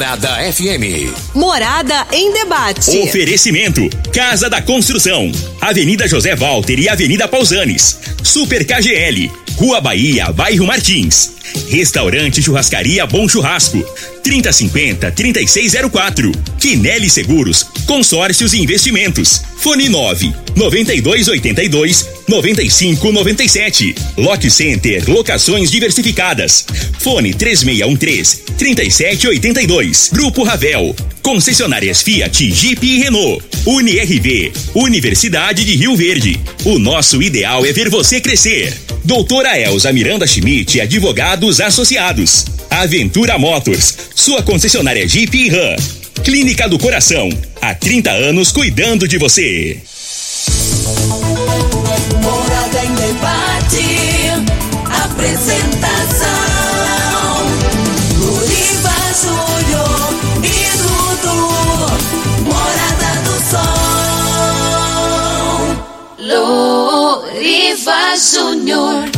Morada FM. Morada em debate. Oferecimento: Casa da Construção, Avenida José Walter e Avenida Pausanes. Super KGL, Rua Bahia, Bairro Martins. Restaurante Churrascaria Bom Churrasco. 3050-3604. Quinelli Seguros, Consórcios e Investimentos. Fone 9 9282 9597. Lock Center, locações diversificadas. Fone 3613 3782. Grupo Ravel. Concessionárias Fiat, Jeep e Renault. UniRV, Universidade de Rio Verde. O nosso ideal é ver você crescer. Doutora Elza Miranda Schmidt, advogados associados. Aventura Motors, sua concessionária Jeep e Ram. Clínica do Coração, há 30 anos cuidando de você. Morada em debate, apresentação, Luriva Júnior e Dudu, Morada do Sol. Luriva Júnior.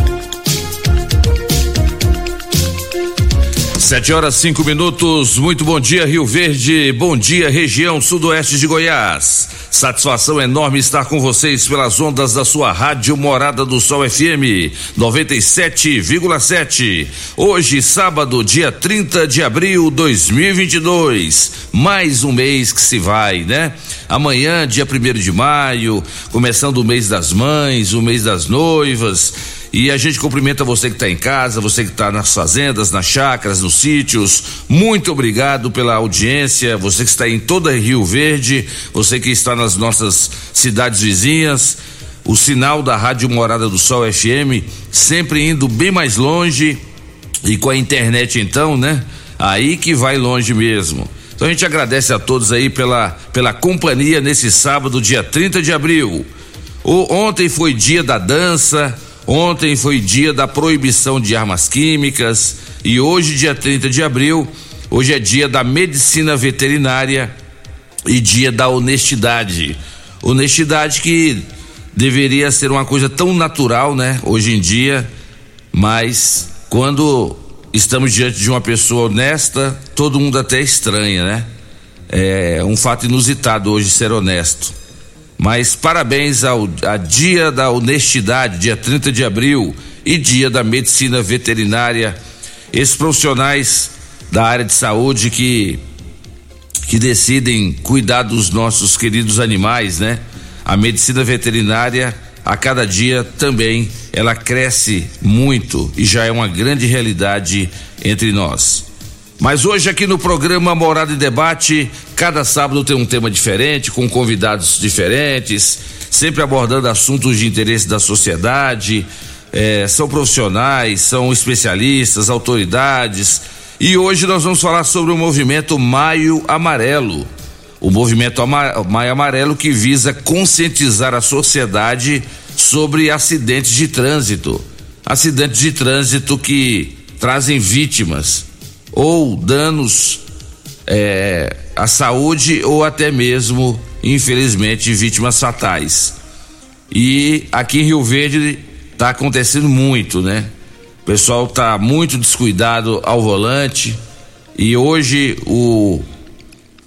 Sete horas cinco minutos. Muito bom dia, Rio Verde. Bom dia, região sudoeste de Goiás. Satisfação enorme estar com vocês pelas ondas da sua rádio Morada do Sol FM 97,7. Hoje, sábado, dia 30 de abril de 2022. Mais um mês que se vai, né? Amanhã, dia primeiro de maio, começando o mês das mães, o mês das noivas. E a gente cumprimenta você que está em casa, você que está nas fazendas, nas chácaras, nos sítios. Muito obrigado pela audiência. Você que está em toda Rio Verde, você que está nas nossas cidades vizinhas. O sinal da Rádio Morada do Sol FM sempre indo bem mais longe e com a internet então, né? Aí que vai longe mesmo. Então a gente agradece a todos aí pela, pela companhia nesse sábado, dia 30 de abril. O, ontem foi dia da dança, Ontem foi dia da proibição de armas químicas e hoje, dia 30 de abril, hoje é dia da medicina veterinária e dia da honestidade. Honestidade que deveria ser uma coisa tão natural, né, hoje em dia, mas quando estamos diante de uma pessoa honesta, todo mundo até estranha, né? É um fato inusitado hoje ser honesto. Mas parabéns ao a Dia da Honestidade, dia 30 de abril, e Dia da Medicina Veterinária. Esses profissionais da área de saúde que que decidem cuidar dos nossos queridos animais, né? A medicina veterinária a cada dia também ela cresce muito e já é uma grande realidade entre nós. Mas hoje aqui no programa Morada e Debate, cada sábado tem um tema diferente, com convidados diferentes, sempre abordando assuntos de interesse da sociedade. É, são profissionais, são especialistas, autoridades. E hoje nós vamos falar sobre o movimento Maio Amarelo. O movimento Maio Amarelo que visa conscientizar a sociedade sobre acidentes de trânsito. Acidentes de trânsito que trazem vítimas ou danos é, à saúde ou até mesmo, infelizmente, vítimas fatais. E aqui em Rio Verde está acontecendo muito, né? O pessoal está muito descuidado ao volante e hoje o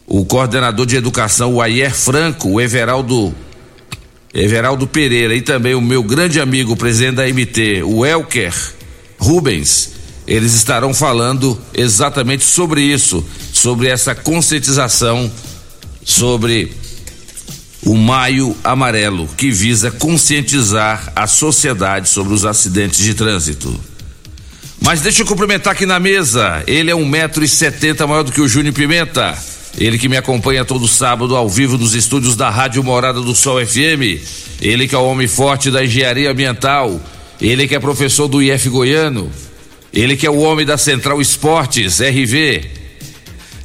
o coordenador de educação, o Ayer Franco, o Everaldo Everaldo Pereira e também o meu grande amigo, presidente da MT, o Elker Rubens, eles estarão falando exatamente sobre isso, sobre essa conscientização sobre o Maio Amarelo, que visa conscientizar a sociedade sobre os acidentes de trânsito. Mas deixa eu cumprimentar aqui na mesa. Ele é um metro e setenta maior do que o Júnior Pimenta. Ele que me acompanha todo sábado ao vivo nos estúdios da Rádio Morada do Sol FM. Ele que é o homem forte da engenharia ambiental. Ele que é professor do IF Goiano. Ele que é o homem da Central Esportes, RV.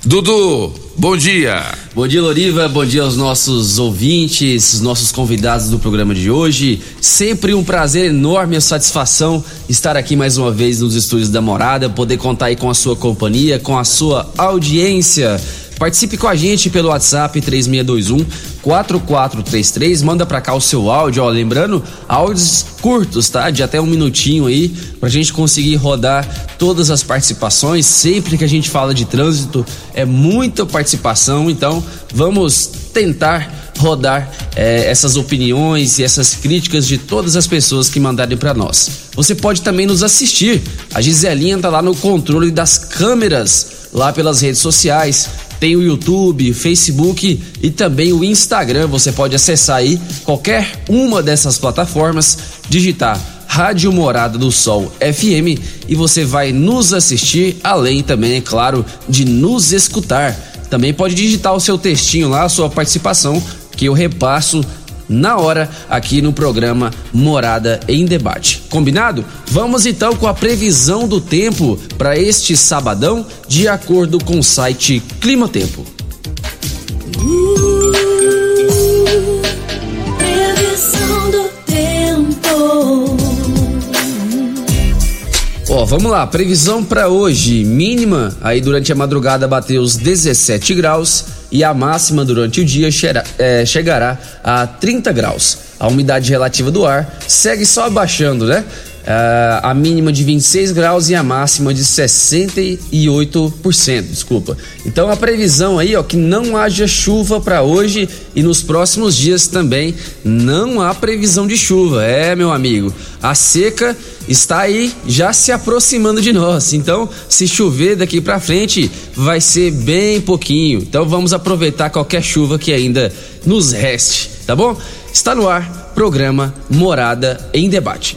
Dudu, bom dia. Bom dia, Loriva. Bom dia aos nossos ouvintes, nossos convidados do programa de hoje. Sempre um prazer enorme, a satisfação estar aqui mais uma vez nos estúdios da Morada, poder contar aí com a sua companhia, com a sua audiência Participe com a gente pelo WhatsApp 3621 4433. Manda pra cá o seu áudio, ó. Lembrando, áudios curtos, tá? De até um minutinho aí, pra gente conseguir rodar todas as participações. Sempre que a gente fala de trânsito, é muita participação, então vamos tentar rodar eh, essas opiniões e essas críticas de todas as pessoas que mandarem para nós. Você pode também nos assistir. A Giselinha tá lá no controle das câmeras, lá pelas redes sociais. Tem o YouTube, Facebook e também o Instagram. Você pode acessar aí qualquer uma dessas plataformas, digitar Rádio Morada do Sol FM e você vai nos assistir, além também, é claro, de nos escutar. Também pode digitar o seu textinho lá, a sua participação, que eu repasso na hora aqui no programa Morada em Debate. Combinado? Vamos então com a previsão do tempo para este sabadão, de acordo com o site Clima Tempo. Ó, vamos lá, previsão para hoje, mínima aí durante a madrugada bateu os 17 graus e a máxima durante o dia cheira- é, chegará a 30 graus. A umidade relativa do ar segue só abaixando, né? Ah, a mínima de 26 graus e a máxima de 68%, desculpa. Então a previsão aí, ó, que não haja chuva para hoje e nos próximos dias também não há previsão de chuva. É, meu amigo, a seca está aí já se aproximando de nós. Então, se chover daqui para frente, vai ser bem pouquinho. Então, vamos aproveitar qualquer chuva que ainda nos reste, tá bom? Está no ar, programa Morada em Debate.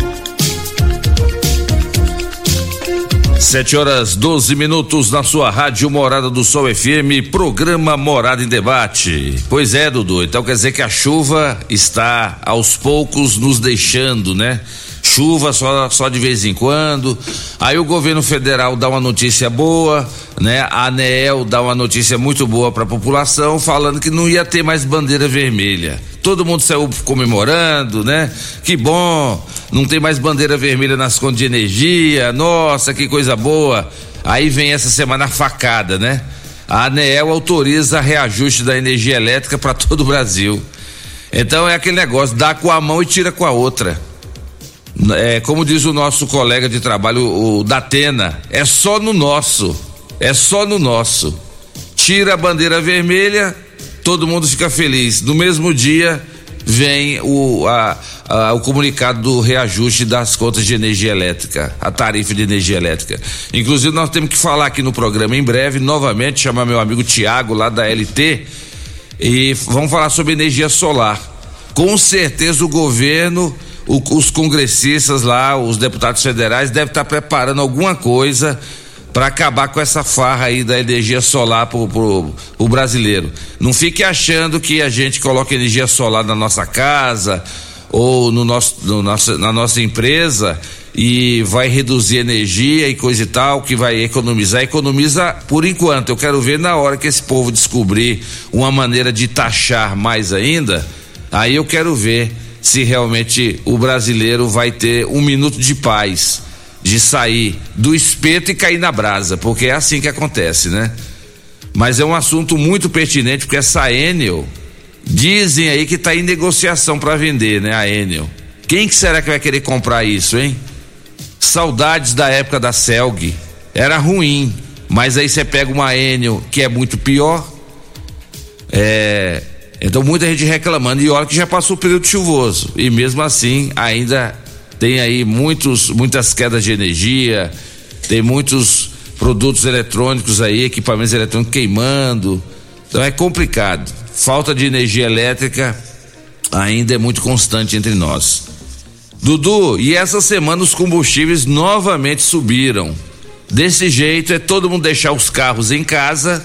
Sete horas 12 minutos na sua rádio Morada do Sol FM, programa Morada em Debate. Pois é, Dudu, então quer dizer que a chuva está aos poucos nos deixando, né? Chuva só, só de vez em quando. Aí o governo federal dá uma notícia boa, né? A ANEEL dá uma notícia muito boa para a população, falando que não ia ter mais bandeira vermelha. Todo mundo saiu comemorando, né? Que bom, não tem mais bandeira vermelha nas contas de energia. Nossa, que coisa boa. Aí vem essa semana a facada, né? A ANEEL autoriza reajuste da energia elétrica para todo o Brasil. Então é aquele negócio, dá com a mão e tira com a outra. É, como diz o nosso colega de trabalho, o Datena, é só no nosso. É só no nosso. Tira a bandeira vermelha, todo mundo fica feliz. No mesmo dia vem o, a- a- o comunicado do reajuste das contas de energia elétrica, a tarifa de energia elétrica. Inclusive, nós temos que falar aqui no programa em breve, novamente, chamar meu amigo Tiago lá da LT e vamos falar sobre energia solar. Com certeza o governo, o- os congressistas lá, os deputados federais devem estar preparando alguma coisa para acabar com essa farra aí da energia solar pro, pro, pro brasileiro. Não fique achando que a gente coloca energia solar na nossa casa ou no nosso, no nosso, na nossa empresa e vai reduzir energia e coisa e tal, que vai economizar. Economiza por enquanto. Eu quero ver na hora que esse povo descobrir uma maneira de taxar mais ainda, aí eu quero ver se realmente o brasileiro vai ter um minuto de paz de sair do espeto e cair na brasa, porque é assim que acontece, né? Mas é um assunto muito pertinente, porque essa Enel, dizem aí que está em negociação para vender, né? A Enel. Quem que será que vai querer comprar isso, hein? Saudades da época da Celg. Era ruim, mas aí você pega uma Enel que é muito pior. É, então muita gente reclamando e olha que já passou o período chuvoso e mesmo assim ainda tem aí muitos muitas quedas de energia, tem muitos produtos eletrônicos aí, equipamentos eletrônicos queimando. Então é complicado. Falta de energia elétrica ainda é muito constante entre nós. Dudu, e essa semana os combustíveis novamente subiram. Desse jeito é todo mundo deixar os carros em casa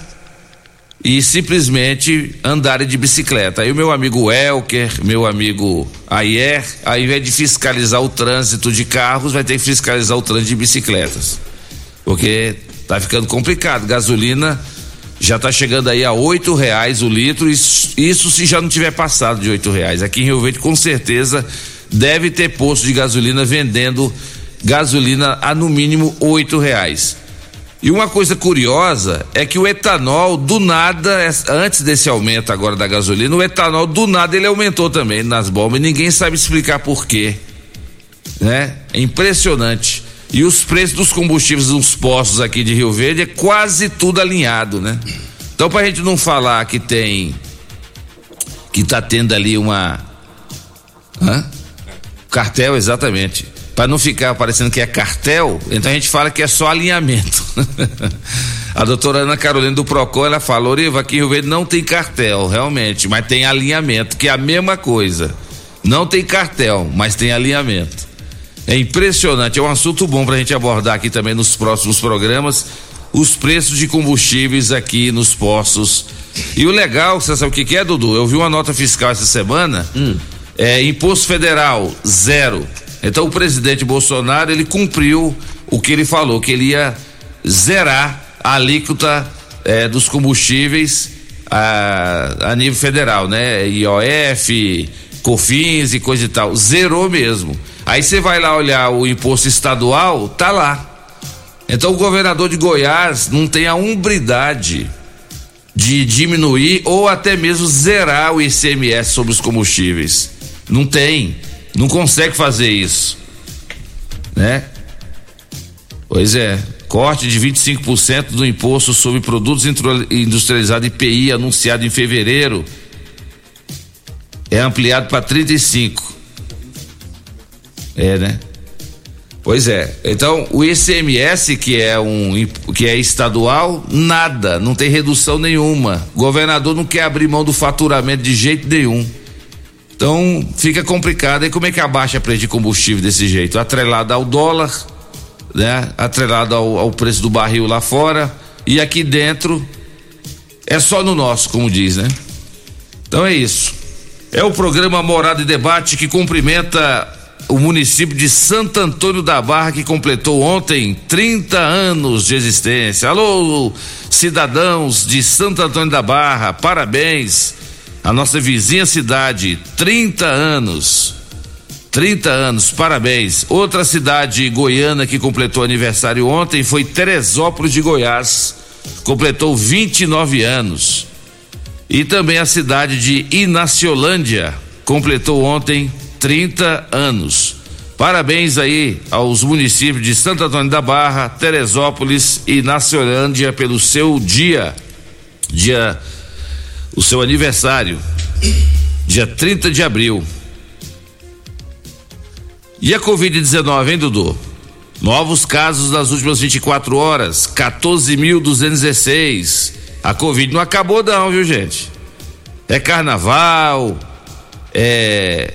e simplesmente andarem de bicicleta. Aí o meu amigo Elker, meu amigo Ayer, ao invés de fiscalizar o trânsito de carros, vai ter que fiscalizar o trânsito de bicicletas. Porque tá ficando complicado. Gasolina já está chegando aí a oito reais o litro, isso, isso se já não tiver passado de oito reais. Aqui em Rio Verde, com certeza, deve ter posto de gasolina vendendo gasolina a no mínimo oito reais. E uma coisa curiosa é que o etanol, do nada, antes desse aumento agora da gasolina, o etanol, do nada, ele aumentou também nas bombas e ninguém sabe explicar por quê. Né? É impressionante. E os preços dos combustíveis nos postos aqui de Rio Verde é quase tudo alinhado, né? Então, pra gente não falar que tem. que tá tendo ali uma. Hã? Cartel, exatamente para não ficar parecendo que é cartel, então a gente fala que é só alinhamento. a doutora Ana Carolina do Procon, ela fala, Oriva, aqui em Rio Verde não tem cartel, realmente, mas tem alinhamento, que é a mesma coisa. Não tem cartel, mas tem alinhamento. É impressionante, é um assunto bom para a gente abordar aqui também nos próximos programas, os preços de combustíveis aqui nos postos. E o legal, você sabe o que, que é, Dudu? Eu vi uma nota fiscal essa semana, hum. é imposto federal, zero então o presidente Bolsonaro ele cumpriu o que ele falou, que ele ia zerar a alíquota eh, dos combustíveis a, a, nível federal, né? IOF, COFINS e coisa e tal. Zerou mesmo. Aí você vai lá olhar o imposto estadual, tá lá. Então o governador de Goiás não tem a umbridade de diminuir ou até mesmo zerar o ICMS sobre os combustíveis. Não tem não consegue fazer isso, né? Pois é, corte de 25% do imposto sobre produtos industrializados IPI anunciado em fevereiro é ampliado para 35. É, né? Pois é. Então, o ICMS, que é um que é estadual, nada, não tem redução nenhuma. O governador não quer abrir mão do faturamento de jeito nenhum. Então fica complicado. E como é que abaixa preço de combustível desse jeito? Atrelado ao dólar, né? Atrelado ao, ao preço do barril lá fora. E aqui dentro é só no nosso, como diz, né? Então é isso. É o programa Morada e Debate que cumprimenta o município de Santo Antônio da Barra, que completou ontem 30 anos de existência. Alô, cidadãos de Santo Antônio da Barra, parabéns a nossa vizinha cidade, 30 anos. 30 anos, parabéns. Outra cidade goiana que completou aniversário ontem foi Teresópolis de Goiás, completou 29 anos. E também a cidade de Inaciolândia completou ontem 30 anos. Parabéns aí aos municípios de Santo Antônio da Barra, Teresópolis e Inaciolândia pelo seu dia, dia o seu aniversário, dia 30 de abril. E a Covid-19, hein, Dudu? Novos casos nas últimas 24 horas, 14.216. A Covid não acabou, não, viu, gente? É carnaval, é.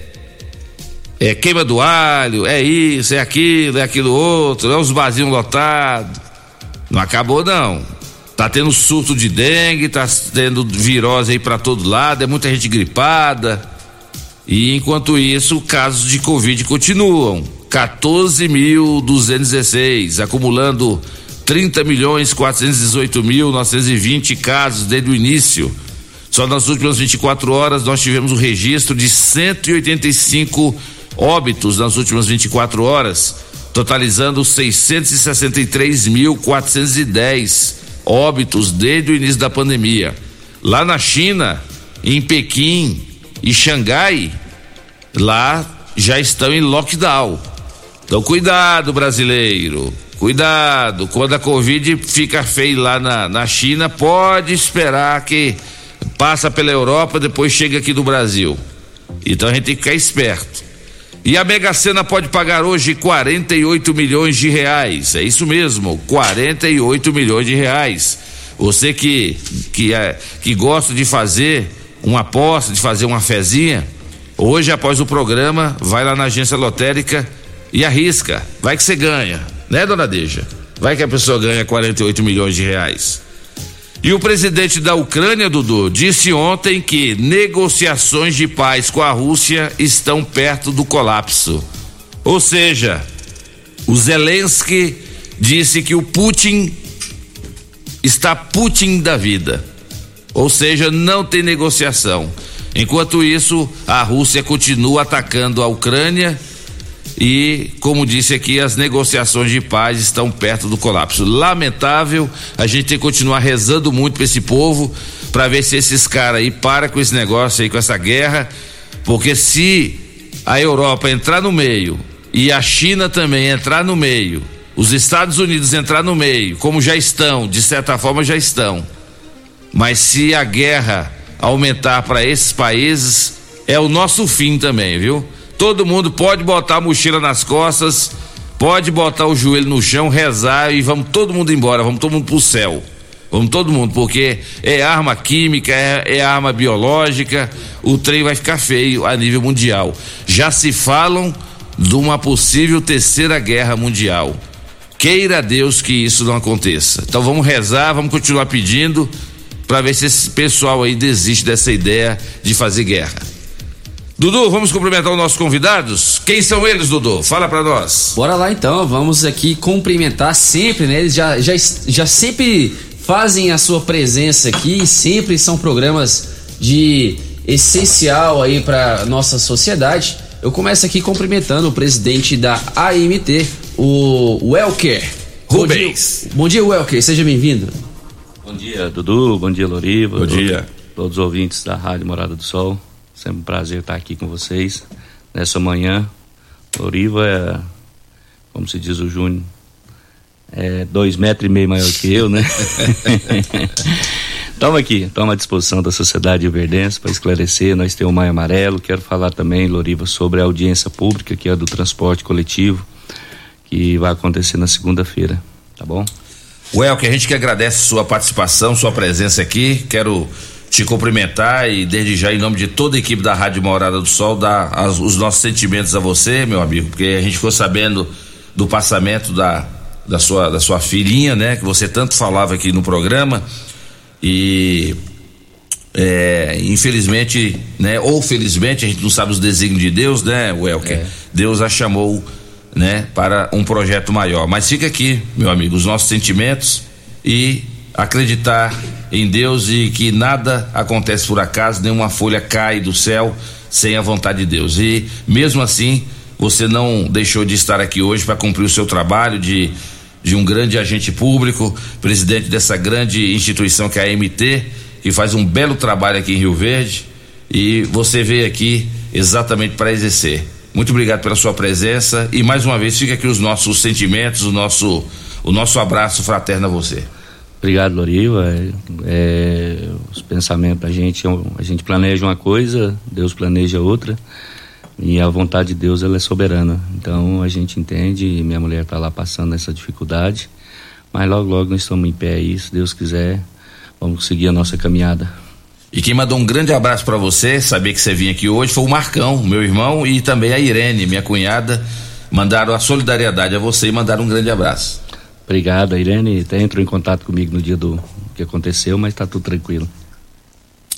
É queima do alho, é isso, é aquilo, é aquilo outro, é os barzinhos lotados. Não acabou, não. Tá tendo surto de dengue, tá tendo virose aí para todo lado, é muita gente gripada. E enquanto isso, casos de Covid continuam. 14.216, acumulando 30 milhões 418 mil 920 casos desde o início. Só nas últimas 24 horas nós tivemos o registro de 185 óbitos nas últimas 24 horas, totalizando 663.410 óbitos desde o início da pandemia. Lá na China, em Pequim e Xangai, lá já estão em lockdown. Então cuidado, brasileiro. Cuidado, quando a Covid fica feia lá na, na China, pode esperar que passa pela Europa, depois chega aqui do Brasil. Então a gente tem que ficar esperto. E a Mega Sena pode pagar hoje 48 milhões de reais. É isso mesmo, 48 milhões de reais. Você que que é, que gosta de fazer uma aposta, de fazer uma fezinha, hoje após o programa, vai lá na agência lotérica e arrisca. Vai que você ganha, né, dona Deja? Vai que a pessoa ganha 48 milhões de reais. E o presidente da Ucrânia, Dudu, disse ontem que negociações de paz com a Rússia estão perto do colapso. Ou seja, o Zelensky disse que o Putin está Putin da vida. Ou seja, não tem negociação. Enquanto isso, a Rússia continua atacando a Ucrânia e, como disse aqui, as negociações de paz estão perto do colapso. Lamentável, a gente tem que continuar rezando muito para esse povo para ver se esses caras aí param com esse negócio aí, com essa guerra, porque se a Europa entrar no meio e a China também entrar no meio, os Estados Unidos entrar no meio, como já estão, de certa forma já estão. Mas se a guerra aumentar para esses países, é o nosso fim também, viu? Todo mundo pode botar a mochila nas costas, pode botar o joelho no chão, rezar e vamos todo mundo embora, vamos todo mundo pro céu. Vamos todo mundo, porque é arma química, é, é arma biológica, o trem vai ficar feio a nível mundial. Já se falam de uma possível terceira guerra mundial. Queira Deus que isso não aconteça. Então vamos rezar, vamos continuar pedindo para ver se esse pessoal aí desiste dessa ideia de fazer guerra. Dudu, vamos cumprimentar os nossos convidados? Quem são eles, Dudu? Fala para nós. Bora lá então, vamos aqui cumprimentar sempre, né? Eles já, já, já sempre fazem a sua presença aqui, sempre são programas de essencial aí para nossa sociedade. Eu começo aqui cumprimentando o presidente da AMT, o Welker. Rubens. Bom dia, bom dia Welker, seja bem-vindo. Bom dia, Dudu, bom dia, Loriva. Bom dia. Todos os ouvintes da Rádio Morada do Sol. Sempre um prazer estar aqui com vocês nessa manhã. Loriva é, como se diz o Júnior, é dois metros e meio maior que eu, né? Estamos aqui, estamos à disposição da sociedade verdense para esclarecer. Nós temos o Maio Amarelo. Quero falar também, Loriva, sobre a audiência pública, que é a do transporte coletivo, que vai acontecer na segunda-feira, tá bom? Well, que a gente que agradece sua participação, sua presença aqui. Quero te cumprimentar e desde já em nome de toda a equipe da Rádio Morada do Sol dar as, os nossos sentimentos a você, meu amigo, porque a gente ficou sabendo do passamento da, da sua da sua filhinha, né, que você tanto falava aqui no programa e é, infelizmente, né, ou felizmente, a gente não sabe os desígnios de Deus, né, Welker? É. Deus a chamou, né, para um projeto maior. Mas fica aqui, meu amigo, os nossos sentimentos e acreditar em Deus e que nada acontece por acaso, nenhuma folha cai do céu sem a vontade de Deus. E mesmo assim, você não deixou de estar aqui hoje para cumprir o seu trabalho de de um grande agente público, presidente dessa grande instituição que é a AMT, que faz um belo trabalho aqui em Rio Verde, e você veio aqui exatamente para exercer. Muito obrigado pela sua presença e mais uma vez fica aqui os nossos sentimentos, o nosso o nosso abraço fraterno a você. Obrigado, Loriva. É, é, os pensamentos da gente, a gente planeja uma coisa, Deus planeja outra. E a vontade de Deus ela é soberana. Então a gente entende, e minha mulher está lá passando essa dificuldade, mas logo logo nós estamos em pé aí, se Deus quiser, vamos seguir a nossa caminhada. E quem mandou um grande abraço para você, saber que você vinha aqui hoje, foi o Marcão, meu irmão, e também a Irene, minha cunhada, mandaram a solidariedade a você e mandaram um grande abraço. Obrigado, a Irene até entrou em contato comigo no dia do que aconteceu, mas está tudo tranquilo.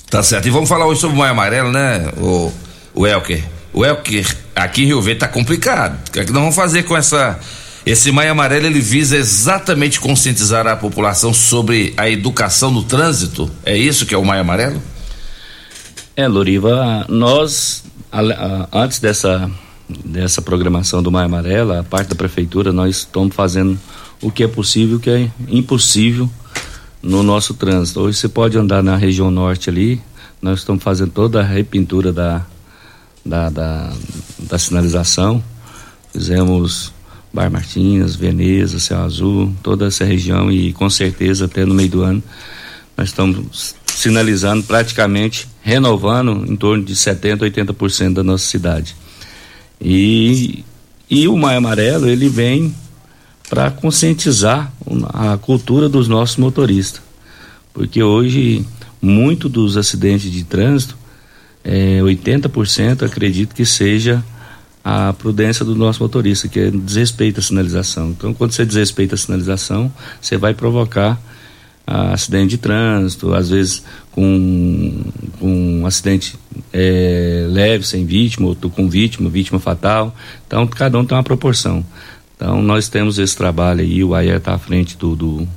Tá certo. E vamos falar hoje sobre o Maio Amarelo, né, o, o Elker? O Elker, aqui em Rio Verde tá complicado. O que é que nós vamos fazer com essa. Esse Maio Amarelo ele visa exatamente conscientizar a população sobre a educação no trânsito. É isso que é o Maio Amarelo? É, Loriva, nós antes dessa dessa programação do Maio Amarelo, a parte da prefeitura, nós estamos fazendo o que é possível, o que é impossível no nosso trânsito. Hoje você pode andar na região norte ali, nós estamos fazendo toda a repintura da da, da, da sinalização. Fizemos Bar Martins, Veneza, Céu Azul, toda essa região e com certeza até no meio do ano nós estamos sinalizando praticamente renovando em torno de 70, 80% da nossa cidade. E, e o Maio Amarelo ele vem para conscientizar a cultura dos nossos motoristas. Porque hoje muito dos acidentes de trânsito é, 80% acredito que seja a prudência do nosso motorista, que é desrespeito à sinalização. Então, quando você desrespeita a sinalização, você vai provocar acidente de trânsito, às vezes com, com um acidente é, leve, sem vítima, ou com vítima, vítima fatal. Então, cada um tem uma proporção. Então, nós temos esse trabalho aí, o AIR está à frente do, do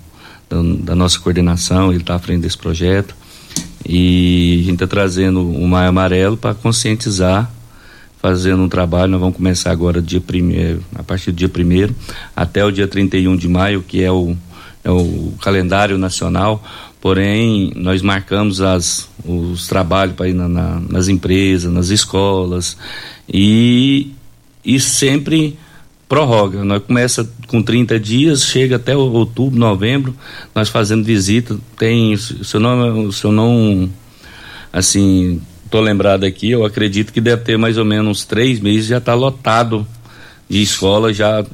da, da, nossa coordenação, ele está à frente desse projeto. E a gente está trazendo o Maio Amarelo para conscientizar, fazendo um trabalho. Nós vamos começar agora dia primeiro, a partir do dia primeiro até o dia 31 de maio, que é o, é o calendário nacional. Porém, nós marcamos as, os trabalhos para ir na, na, nas empresas, nas escolas e, e sempre prorroga. Nós começa com 30 dias, chega até outubro, novembro, nós fazendo visita. Tem, se eu não, se eu não assim, tô lembrado aqui, eu acredito que deve ter mais ou menos uns três meses já está lotado de escola já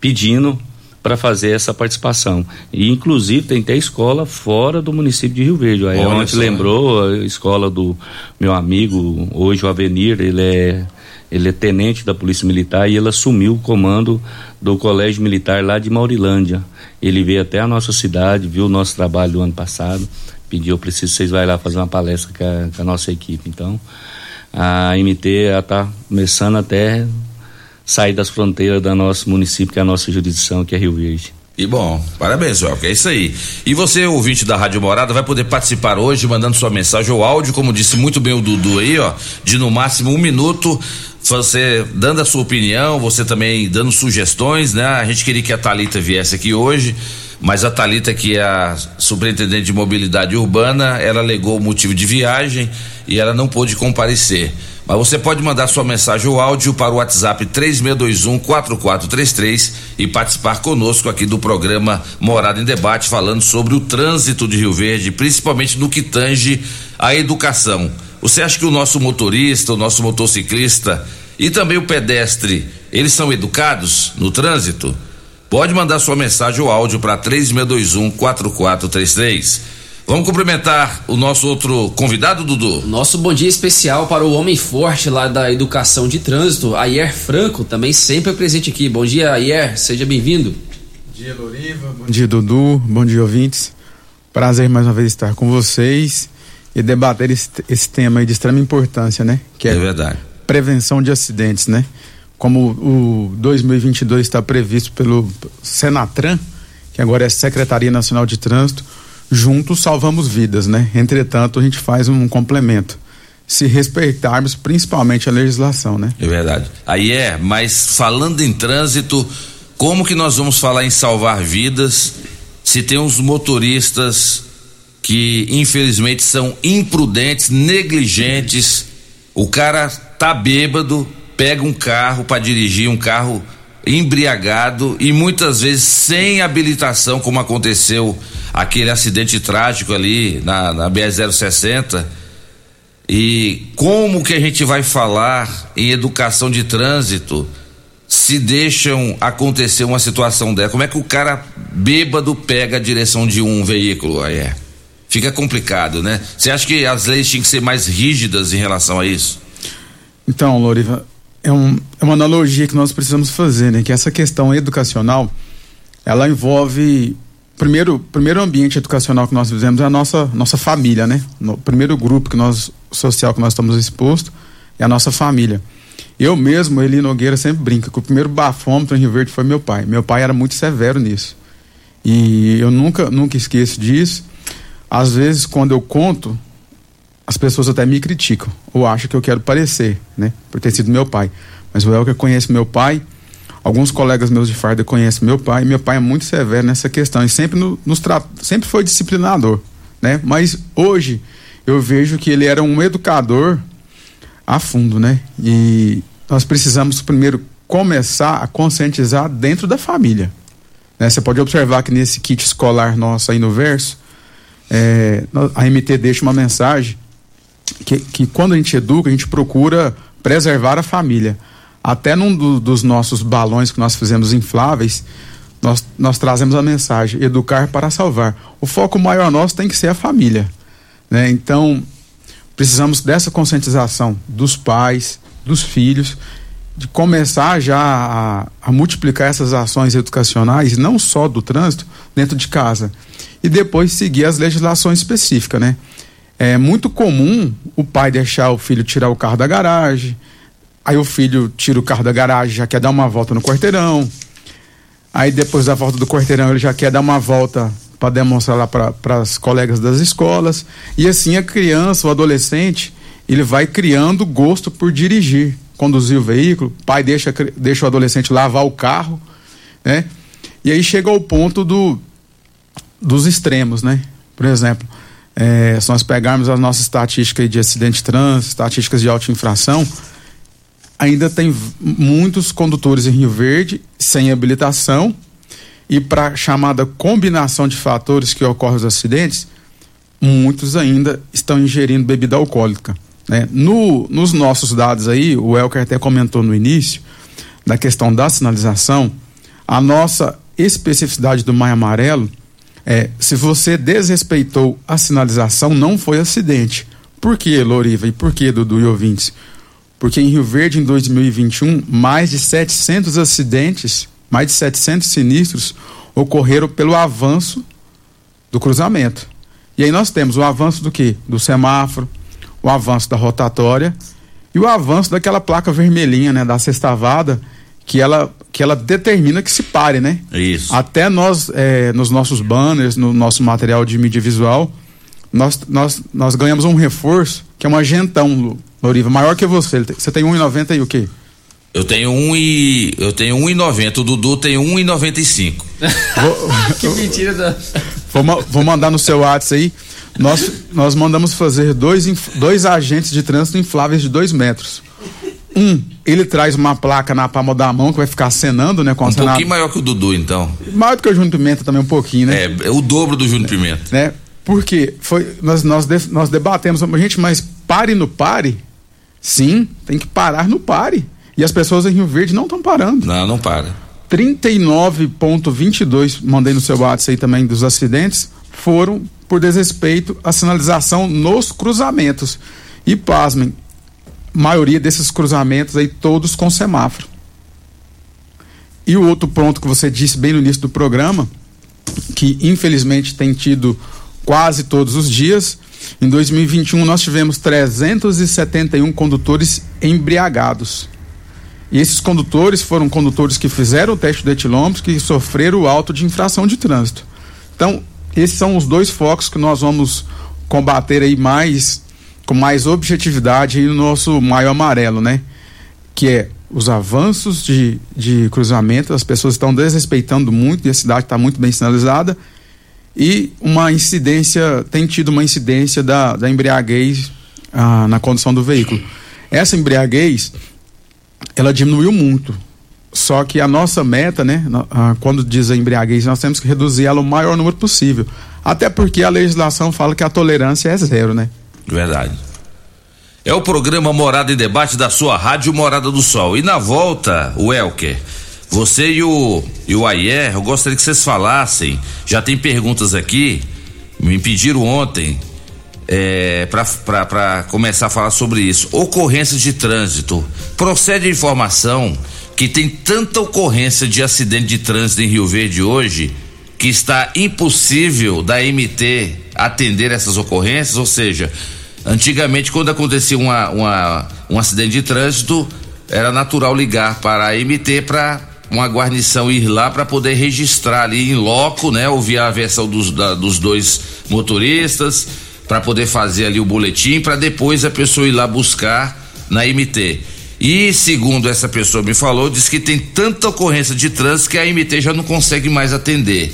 pedindo para fazer essa participação. E inclusive tem até escola fora do município de Rio Verde. Aí ontem lembrou a escola do meu amigo, hoje o Avenir, ele é ele é tenente da Polícia Militar e ele assumiu o comando do Colégio Militar lá de Maurilândia. Ele veio até a nossa cidade, viu o nosso trabalho do ano passado, pediu, eu preciso vocês vão lá fazer uma palestra com a, com a nossa equipe. Então, a MT está começando até sair das fronteiras do nosso município, que é a nossa jurisdição, que é Rio Verde. E bom, parabéns, que é isso aí. E você, ouvinte da Rádio Morada, vai poder participar hoje, mandando sua mensagem ou áudio, como disse muito bem o Dudu aí, ó, de no máximo um minuto, você dando a sua opinião, você também dando sugestões, né? A gente queria que a Talita viesse aqui hoje, mas a Talita que é a superintendente de mobilidade urbana, ela alegou o motivo de viagem e ela não pôde comparecer. Mas você pode mandar sua mensagem ou áudio para o WhatsApp 3621 4433 e participar conosco aqui do programa Morada em Debate, falando sobre o trânsito de Rio Verde, principalmente no que tange a educação. Você acha que o nosso motorista, o nosso motociclista e também o pedestre, eles são educados no trânsito? Pode mandar sua mensagem ou áudio para 3621 4433. Vamos cumprimentar o nosso outro convidado, Dudu. Nosso bom dia especial para o homem forte lá da educação de trânsito, Ayer Franco, também sempre presente aqui. Bom dia, Ayer, seja bem-vindo. Bom dia, Loriva. Bom dia, Dudu. Bom dia, ouvintes. Prazer mais uma vez estar com vocês e debater esse, esse tema de extrema importância, né? Que é, é verdade. Prevenção de acidentes, né? Como o 2022 está previsto pelo Senatran, que agora é Secretaria Nacional de Trânsito, juntos salvamos vidas, né? Entretanto, a gente faz um complemento. Se respeitarmos principalmente a legislação, né? É verdade. Aí é, mas falando em trânsito, como que nós vamos falar em salvar vidas se tem uns motoristas que infelizmente são imprudentes, negligentes, o cara tá bêbado, pega um carro para dirigir um carro embriagado e muitas vezes sem habilitação, como aconteceu aquele acidente trágico ali na, na BR-060. E como que a gente vai falar em educação de trânsito se deixam acontecer uma situação dessa? Como é que o cara bêbado pega a direção de um veículo? Aí. Fica complicado, né? Você acha que as leis tinham que ser mais rígidas em relação a isso? Então, Loriva, é, um, é uma analogia que nós precisamos fazer, né? Que essa questão educacional, ela envolve primeiro primeiro ambiente educacional que nós fizemos é a nossa nossa família, né? O primeiro grupo que nós social que nós estamos expostos é a nossa família. Eu mesmo, Eli Nogueira sempre brinca que o primeiro bafômetro em Rio Verde foi meu pai. Meu pai era muito severo nisso. E eu nunca nunca esqueço disso. Às vezes quando eu conto, as pessoas até me criticam ou acham que eu quero parecer, né, por ter sido meu pai. Mas o Elker conhece meu pai, alguns colegas meus de farda conhecem meu pai, meu pai é muito severo nessa questão e sempre no, nos sempre foi disciplinador, né? Mas hoje eu vejo que ele era um educador a fundo, né? E nós precisamos primeiro começar a conscientizar dentro da família. Né? Você pode observar que nesse kit escolar nosso aí no verso, é, a MT deixa uma mensagem que, que quando a gente educa, a gente procura preservar a família. Até num do, dos nossos balões que nós fizemos infláveis, nós, nós trazemos a mensagem: educar para salvar. O foco maior nosso tem que ser a família. Né? Então, precisamos dessa conscientização dos pais, dos filhos, de começar já a, a, multiplicar essas ações educacionais, não só do trânsito, dentro de casa. E depois seguir as legislações específicas, né? É muito comum o pai deixar o filho tirar o carro da garagem, aí o filho tira o carro da garagem, já quer dar uma volta no quarteirão, aí depois da volta do quarteirão ele já quer dar uma volta para demonstrar lá para as colegas das escolas, e assim a criança, o adolescente, ele vai criando gosto por dirigir conduzir o veículo, o pai deixa, deixa o adolescente lavar o carro, né? E aí chega ao ponto do, dos extremos, né? Por exemplo, é, se nós pegarmos as nossas estatísticas de acidente de trânsito, estatísticas de alta infração, ainda tem muitos condutores em Rio Verde sem habilitação e para chamada combinação de fatores que ocorrem os acidentes, muitos ainda estão ingerindo bebida alcoólica. Né? No, nos nossos dados aí, o Elker até comentou no início, da questão da sinalização, a nossa especificidade do Maio Amarelo é: se você desrespeitou a sinalização, não foi acidente. Por que, Loriva? E por que, Dudu e ouvintes? Porque em Rio Verde, em 2021, mais de 700 acidentes, mais de 700 sinistros ocorreram pelo avanço do cruzamento. E aí nós temos o avanço do que? Do semáforo, o avanço da rotatória e o avanço daquela placa vermelhinha, né, da sextavada, que ela que ela determina que se pare, né? Isso. Até nós é, nos nossos banners, no nosso material de mídia visual, nós, nós, nós ganhamos um reforço que é um agentão, Loriva, maior que você. Você tem 1,90 e o quê? Eu tenho um e eu tenho um e noventa, o Dudu tem um e noventa e cinco. que mentira da... Vou, vou mandar no seu WhatsApp aí. Nós, nós mandamos fazer dois, dois agentes de trânsito infláveis de dois metros. Um, ele traz uma placa na palma da mão que vai ficar acenando, né? Com um pouquinho maior que o Dudu, então. Maior do que o Júnior Pimenta também, um pouquinho, né? É, é o dobro do Júnior Pimenta. Né? Porque foi, nós, nós, nós debatemos, gente, mas pare no pare? Sim, tem que parar no pare. E as pessoas em Rio Verde não estão parando. Não, não para. 39,22, mandei no seu WhatsApp aí também dos acidentes, foram por desrespeito à sinalização nos cruzamentos. E pasmem, maioria desses cruzamentos aí todos com semáforo. E o outro ponto que você disse bem no início do programa, que infelizmente tem tido quase todos os dias, em 2021 nós tivemos 371 condutores embriagados. E esses condutores foram condutores que fizeram o teste de etilômetro, que sofreram o auto de infração de trânsito. Então, esses são os dois focos que nós vamos combater aí mais com mais objetividade no nosso maio amarelo, né? Que é os avanços de, de cruzamento, as pessoas estão desrespeitando muito e a cidade está muito bem sinalizada e uma incidência, tem tido uma incidência da, da embriaguez ah, na condução do veículo. Essa embriaguez, ela diminuiu muito, só que a nossa meta, né, quando diz a embriaguez, nós temos que reduzir ela o maior número possível. Até porque a legislação fala que a tolerância é zero, né? Verdade. É o programa Morada em Debate da sua Rádio Morada do Sol. E na volta, o Elker, você e o, e o Ayer, eu gostaria que vocês falassem. Já tem perguntas aqui, me pediram ontem é, para começar a falar sobre isso. Ocorrências de trânsito. Procede a informação que tem tanta ocorrência de acidente de trânsito em Rio Verde hoje que está impossível da MT atender essas ocorrências, ou seja, antigamente quando acontecia uma, uma, um acidente de trânsito era natural ligar para a MT para uma guarnição ir lá para poder registrar ali em loco, né, ouvir a versão dos, da, dos dois motoristas para poder fazer ali o boletim para depois a pessoa ir lá buscar na MT. E segundo essa pessoa me falou, diz que tem tanta ocorrência de trânsito que a MT já não consegue mais atender.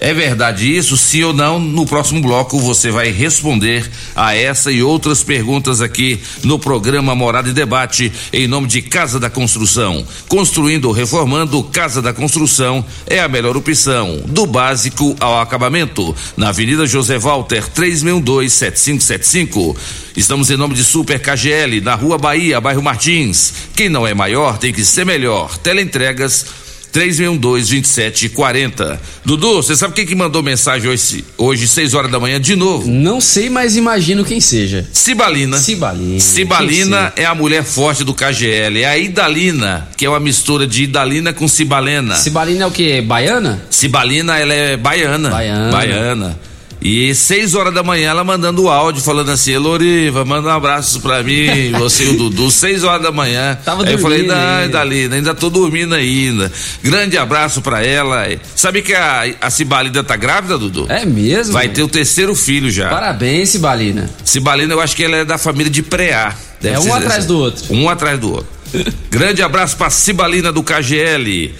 É verdade isso? Sim ou não? No próximo bloco você vai responder a essa e outras perguntas aqui no programa Morada e Debate em nome de Casa da Construção. Construindo ou reformando, Casa da Construção é a melhor opção, do básico ao acabamento. Na Avenida José Walter, 3627575. Estamos em nome de Super KGL, na Rua Bahia, bairro Martins. Quem não é maior tem que ser melhor. Teleentregas 3612-2740. Dudu, você sabe quem que mandou mensagem hoje, hoje, 6 horas da manhã, de novo? Não sei, mas imagino quem seja. Cibalina. Cibalina. Cibalina é a mulher forte do KGL. É a Idalina, que é uma mistura de Idalina com Cibalena. Cibalina é o que? Baiana? Cibalina, ela é baiana. Baiana. Baiana. E seis horas da manhã ela mandando o áudio falando assim, Loriva, manda um abraço pra mim, você e o Dudu, seis horas da manhã. Tava Aí eu falei, não, ainda. Dalina, ainda tô dormindo ainda. Grande abraço pra ela. Sabe que a, a Cibalina tá grávida, Dudu? É mesmo? Vai ter o terceiro filho já. Parabéns, Cibalina. Cibalina, eu acho que ela é da família de Preá. É um atrás do outro. Um atrás do outro. Grande abraço pra Cibalina do KGL.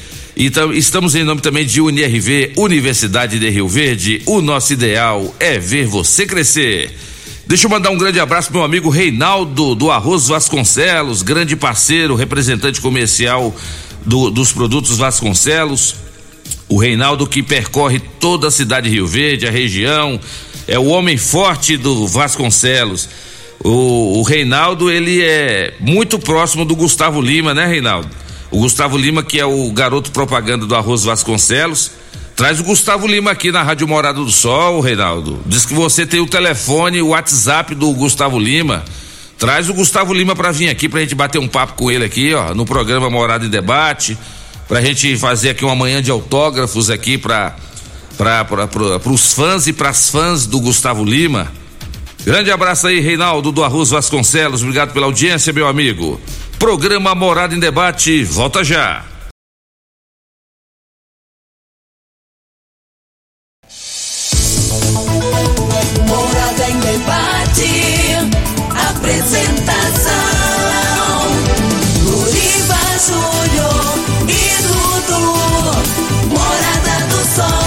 Tam- estamos em nome também de UniRV, Universidade de Rio Verde. O nosso ideal é ver você crescer. Deixa eu mandar um grande abraço pro meu amigo Reinaldo do Arroz Vasconcelos, grande parceiro, representante comercial do- dos produtos Vasconcelos. O Reinaldo que percorre toda a cidade de Rio Verde, a região, é o homem forte do Vasconcelos. O, o Reinaldo, ele é muito próximo do Gustavo Lima, né, Reinaldo? O Gustavo Lima, que é o garoto propaganda do Arroz Vasconcelos. Traz o Gustavo Lima aqui na Rádio Morada do Sol, Reinaldo. Diz que você tem o telefone, o WhatsApp do Gustavo Lima. Traz o Gustavo Lima pra vir aqui pra gente bater um papo com ele aqui, ó, no programa Morada em Debate, pra gente fazer aqui uma manhã de autógrafos aqui pra para os fãs e pras fãs do Gustavo Lima. Grande abraço aí, Reinaldo do Arroz Vasconcelos. Obrigado pela audiência, meu amigo. Programa Morada em Debate, volta já. Morada em debate. Apresentação: Luriva Júnior e Dudu. Morada do Sol.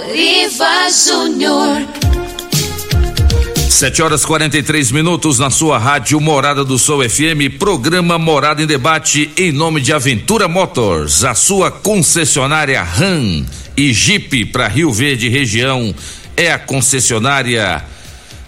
Luriva Júnior. 7 horas 43 minutos na sua rádio Morada do Sol FM, programa Morada em Debate em nome de Aventura Motors, a sua concessionária RAM e Jeep para Rio Verde região é a concessionária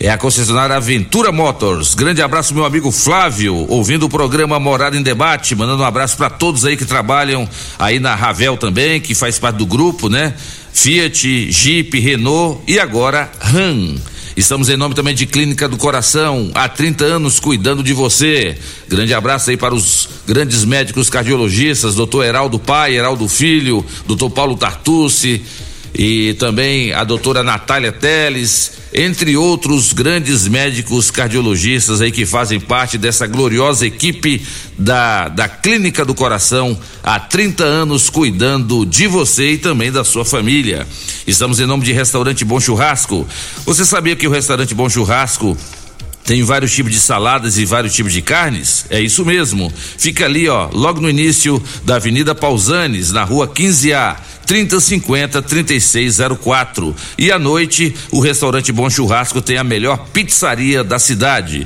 é a concessionária Aventura Motors. Grande abraço meu amigo Flávio, ouvindo o programa Morada em Debate, mandando um abraço para todos aí que trabalham aí na Ravel também, que faz parte do grupo, né? Fiat, Jeep, Renault e agora RAM. Estamos em nome também de Clínica do Coração, há 30 anos cuidando de você. Grande abraço aí para os grandes médicos cardiologistas, doutor Heraldo Pai, Heraldo Filho, doutor Paulo Tartucci e também a doutora Natália Teles, entre outros grandes médicos cardiologistas aí que fazem parte dessa gloriosa equipe da, da Clínica do Coração há 30 anos cuidando de você e também da sua família. Estamos em nome de Restaurante Bom Churrasco. Você sabia que o Restaurante Bom Churrasco tem vários tipos de saladas e vários tipos de carnes? É isso mesmo. Fica ali, ó, logo no início da Avenida Pausanes, na rua 15A, 3050 3604. E à noite, o restaurante Bom Churrasco tem a melhor pizzaria da cidade.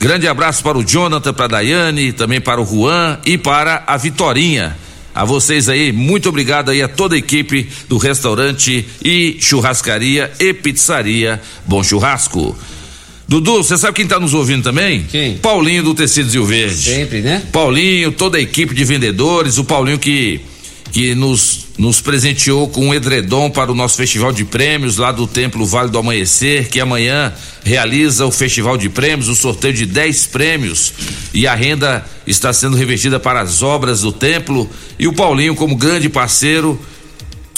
Grande abraço para o Jonathan, para a Daiane, também para o Juan e para a Vitorinha. A vocês aí, muito obrigado aí a toda a equipe do restaurante e churrascaria e pizzaria Bom Churrasco. Dudu, você sabe quem está nos ouvindo também? Quem? Paulinho do Tecidos Rio Verde. Sempre, né? Paulinho, toda a equipe de vendedores, o Paulinho que que nos nos presenteou com um edredom para o nosso festival de prêmios lá do Templo Vale do Amanhecer, que amanhã realiza o festival de prêmios, o sorteio de 10 prêmios e a renda está sendo revertida para as obras do templo e o Paulinho como grande parceiro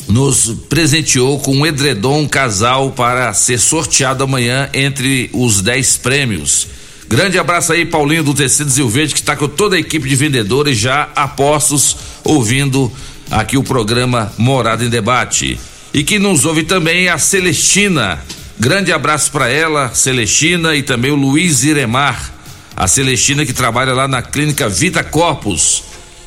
nos presenteou com um edredom um casal para ser sorteado amanhã entre os 10 prêmios. Grande abraço aí, Paulinho do Tecidos Rio Verde, que está com toda a equipe de vendedores já a postos, ouvindo aqui o programa Morada em Debate. E que nos ouve também a Celestina. Grande abraço para ela, Celestina, e também o Luiz Iremar. A Celestina que trabalha lá na clínica Vita Corpus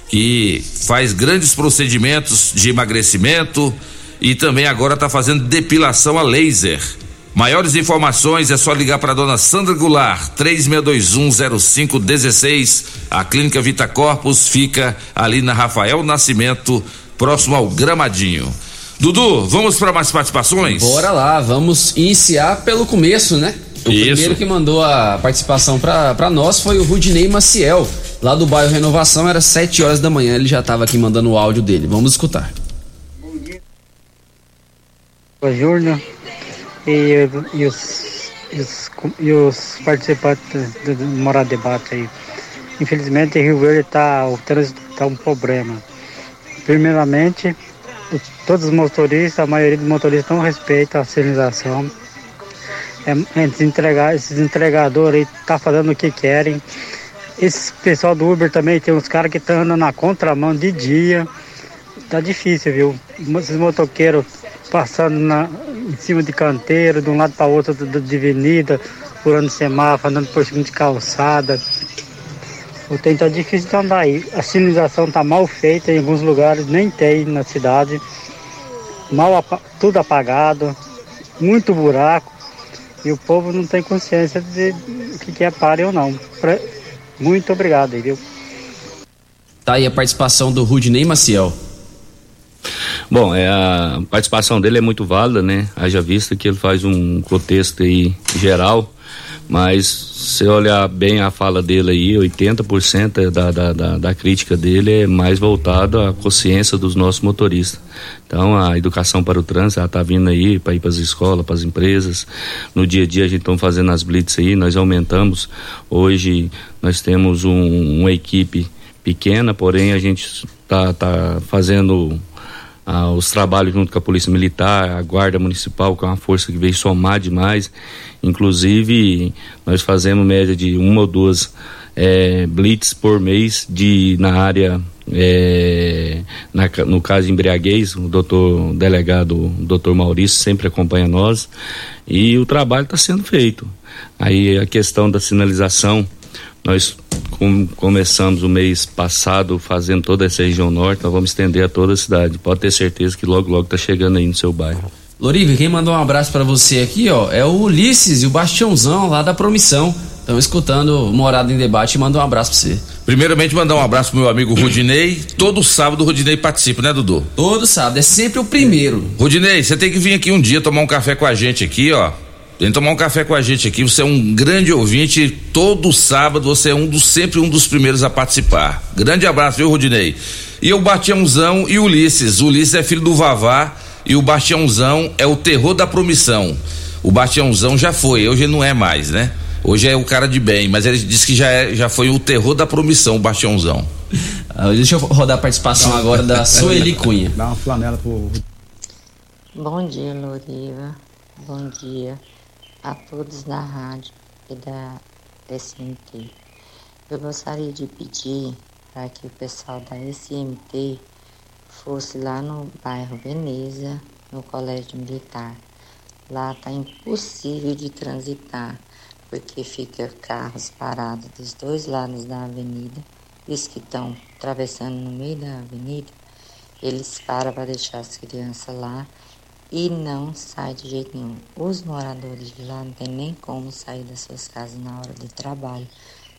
que faz grandes procedimentos de emagrecimento e também agora está fazendo depilação a laser. Maiores informações é só ligar para dona Sandra Goulart, 36210516. A Clínica Vita Corpus fica ali na Rafael Nascimento, próximo ao Gramadinho. Dudu, vamos para mais participações? Bora lá, vamos iniciar pelo começo, né? O Isso. primeiro que mandou a participação pra pra nós foi o Rudinei Maciel. lá do bairro Renovação, era 7 horas da manhã, ele já estava aqui mandando o áudio dele. Vamos escutar. O Júnior e, e, os, e, os, e os participantes do, do Morar Debate aí. Infelizmente, Rio Verde tá, o trânsito está um problema. Primeiramente, todos os motoristas, a maioria dos motoristas não respeita a sinalização. É, é desentregar, esses entregadores aí tá fazendo o que querem. Esse pessoal do Uber também tem uns caras que estão andando na contramão de dia. Tá difícil, viu? Esses motoqueiros passando na, em cima de canteiro, de um lado para outro de avenida, pulando semáforo, andando por cima de calçada. O tempo tá difícil de andar aí. A sinalização tá mal feita em alguns lugares, nem tem na cidade. Mal tudo apagado, muito buraco. E o povo não tem consciência de o que, que é pare ou não. Muito obrigado aí, viu? Tá aí a participação do Rudney Maciel. Bom, é, a participação dele é muito válida, né? Haja vista que ele faz um contexto aí geral, mas se olhar bem a fala dele aí, 80% da, da, da, da crítica dele é mais voltada à consciência dos nossos motoristas. Então, a educação para o trânsito, ela está vindo aí para ir para as escolas, para as empresas. No dia a dia, a gente está fazendo as blitz aí, nós aumentamos. Hoje, nós temos um, uma equipe pequena, porém, a gente está tá fazendo ah, os trabalhos junto com a Polícia Militar, a Guarda Municipal, que é uma força que veio somar demais. Inclusive, nós fazemos média de uma ou duas é, blitz por mês de, na área, é, na, no caso de embriaguez, o doutor delegado, o doutor Maurício, sempre acompanha nós e o trabalho está sendo feito. Aí a questão da sinalização, nós com, começamos o mês passado fazendo toda essa região norte, nós vamos estender a toda a cidade. Pode ter certeza que logo, logo está chegando aí no seu bairro. Lorive, quem mandou um abraço para você aqui, ó, é o Ulisses e o Bastiãozão lá da Promissão. Estão escutando Morada em Debate e mandam um abraço para você. Primeiramente, mandar um abraço pro meu amigo Rudinei. Todo sábado o Rudinei participa, né, Dudu? Todo sábado, é sempre o primeiro. Rudinei, você tem que vir aqui um dia tomar um café com a gente aqui, ó. Vem tomar um café com a gente aqui. Você é um grande ouvinte. Todo sábado você é um dos sempre um dos primeiros a participar. Grande abraço, viu, Rudinei? E o Bastiãozão e o Ulisses. O Ulisses é filho do Vavá e o Bastiãozão é o terror da promissão. O Bastiãozão já foi, hoje ele não é mais, né? Hoje é o cara de bem, mas ele disse que já, é, já foi o terror da promissão, o Bastiãozão. Ah, deixa eu rodar a participação agora da Sueli Cunha. Dá uma flanela pro. Bom dia, Loriva. Bom dia a todos da rádio e da SMT. Eu gostaria de pedir para que o pessoal da SMT fosse lá no bairro Veneza, no Colégio Militar. Lá está impossível de transitar, porque fica carros parados dos dois lados da avenida. Os que estão atravessando no meio da avenida, eles param para deixar as crianças lá e não sai de jeito nenhum. Os moradores de lá não tem nem como sair das suas casas na hora do trabalho.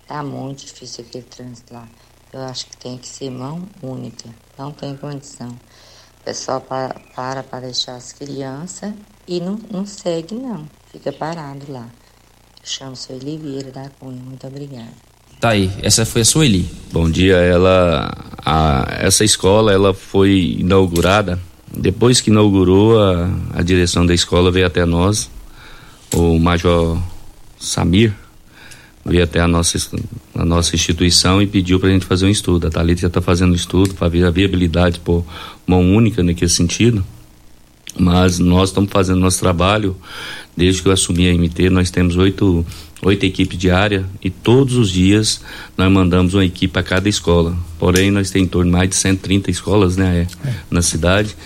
Tá muito difícil aquele trânsito lá. Eu acho que tem que ser mão única. Não tem condição. O pessoal para para, para deixar as crianças e não, não segue não. Fica parado lá. Eu chamo Sueli Vieira da Cunha. Muito obrigada. Tá aí, essa foi a Sueli. Bom dia, ela a, essa escola ela foi inaugurada depois que inaugurou, a, a direção da escola veio até nós, o Major Samir veio até a nossa, a nossa instituição e pediu para a gente fazer um estudo. A Thalita já está fazendo um estudo para ver a viabilidade por mão única naquele sentido. Mas nós estamos fazendo nosso trabalho desde que eu assumi a MT. Nós temos oito, oito equipes de área e todos os dias nós mandamos uma equipe a cada escola. Porém, nós temos em torno de mais de 130 escolas né, é. na cidade.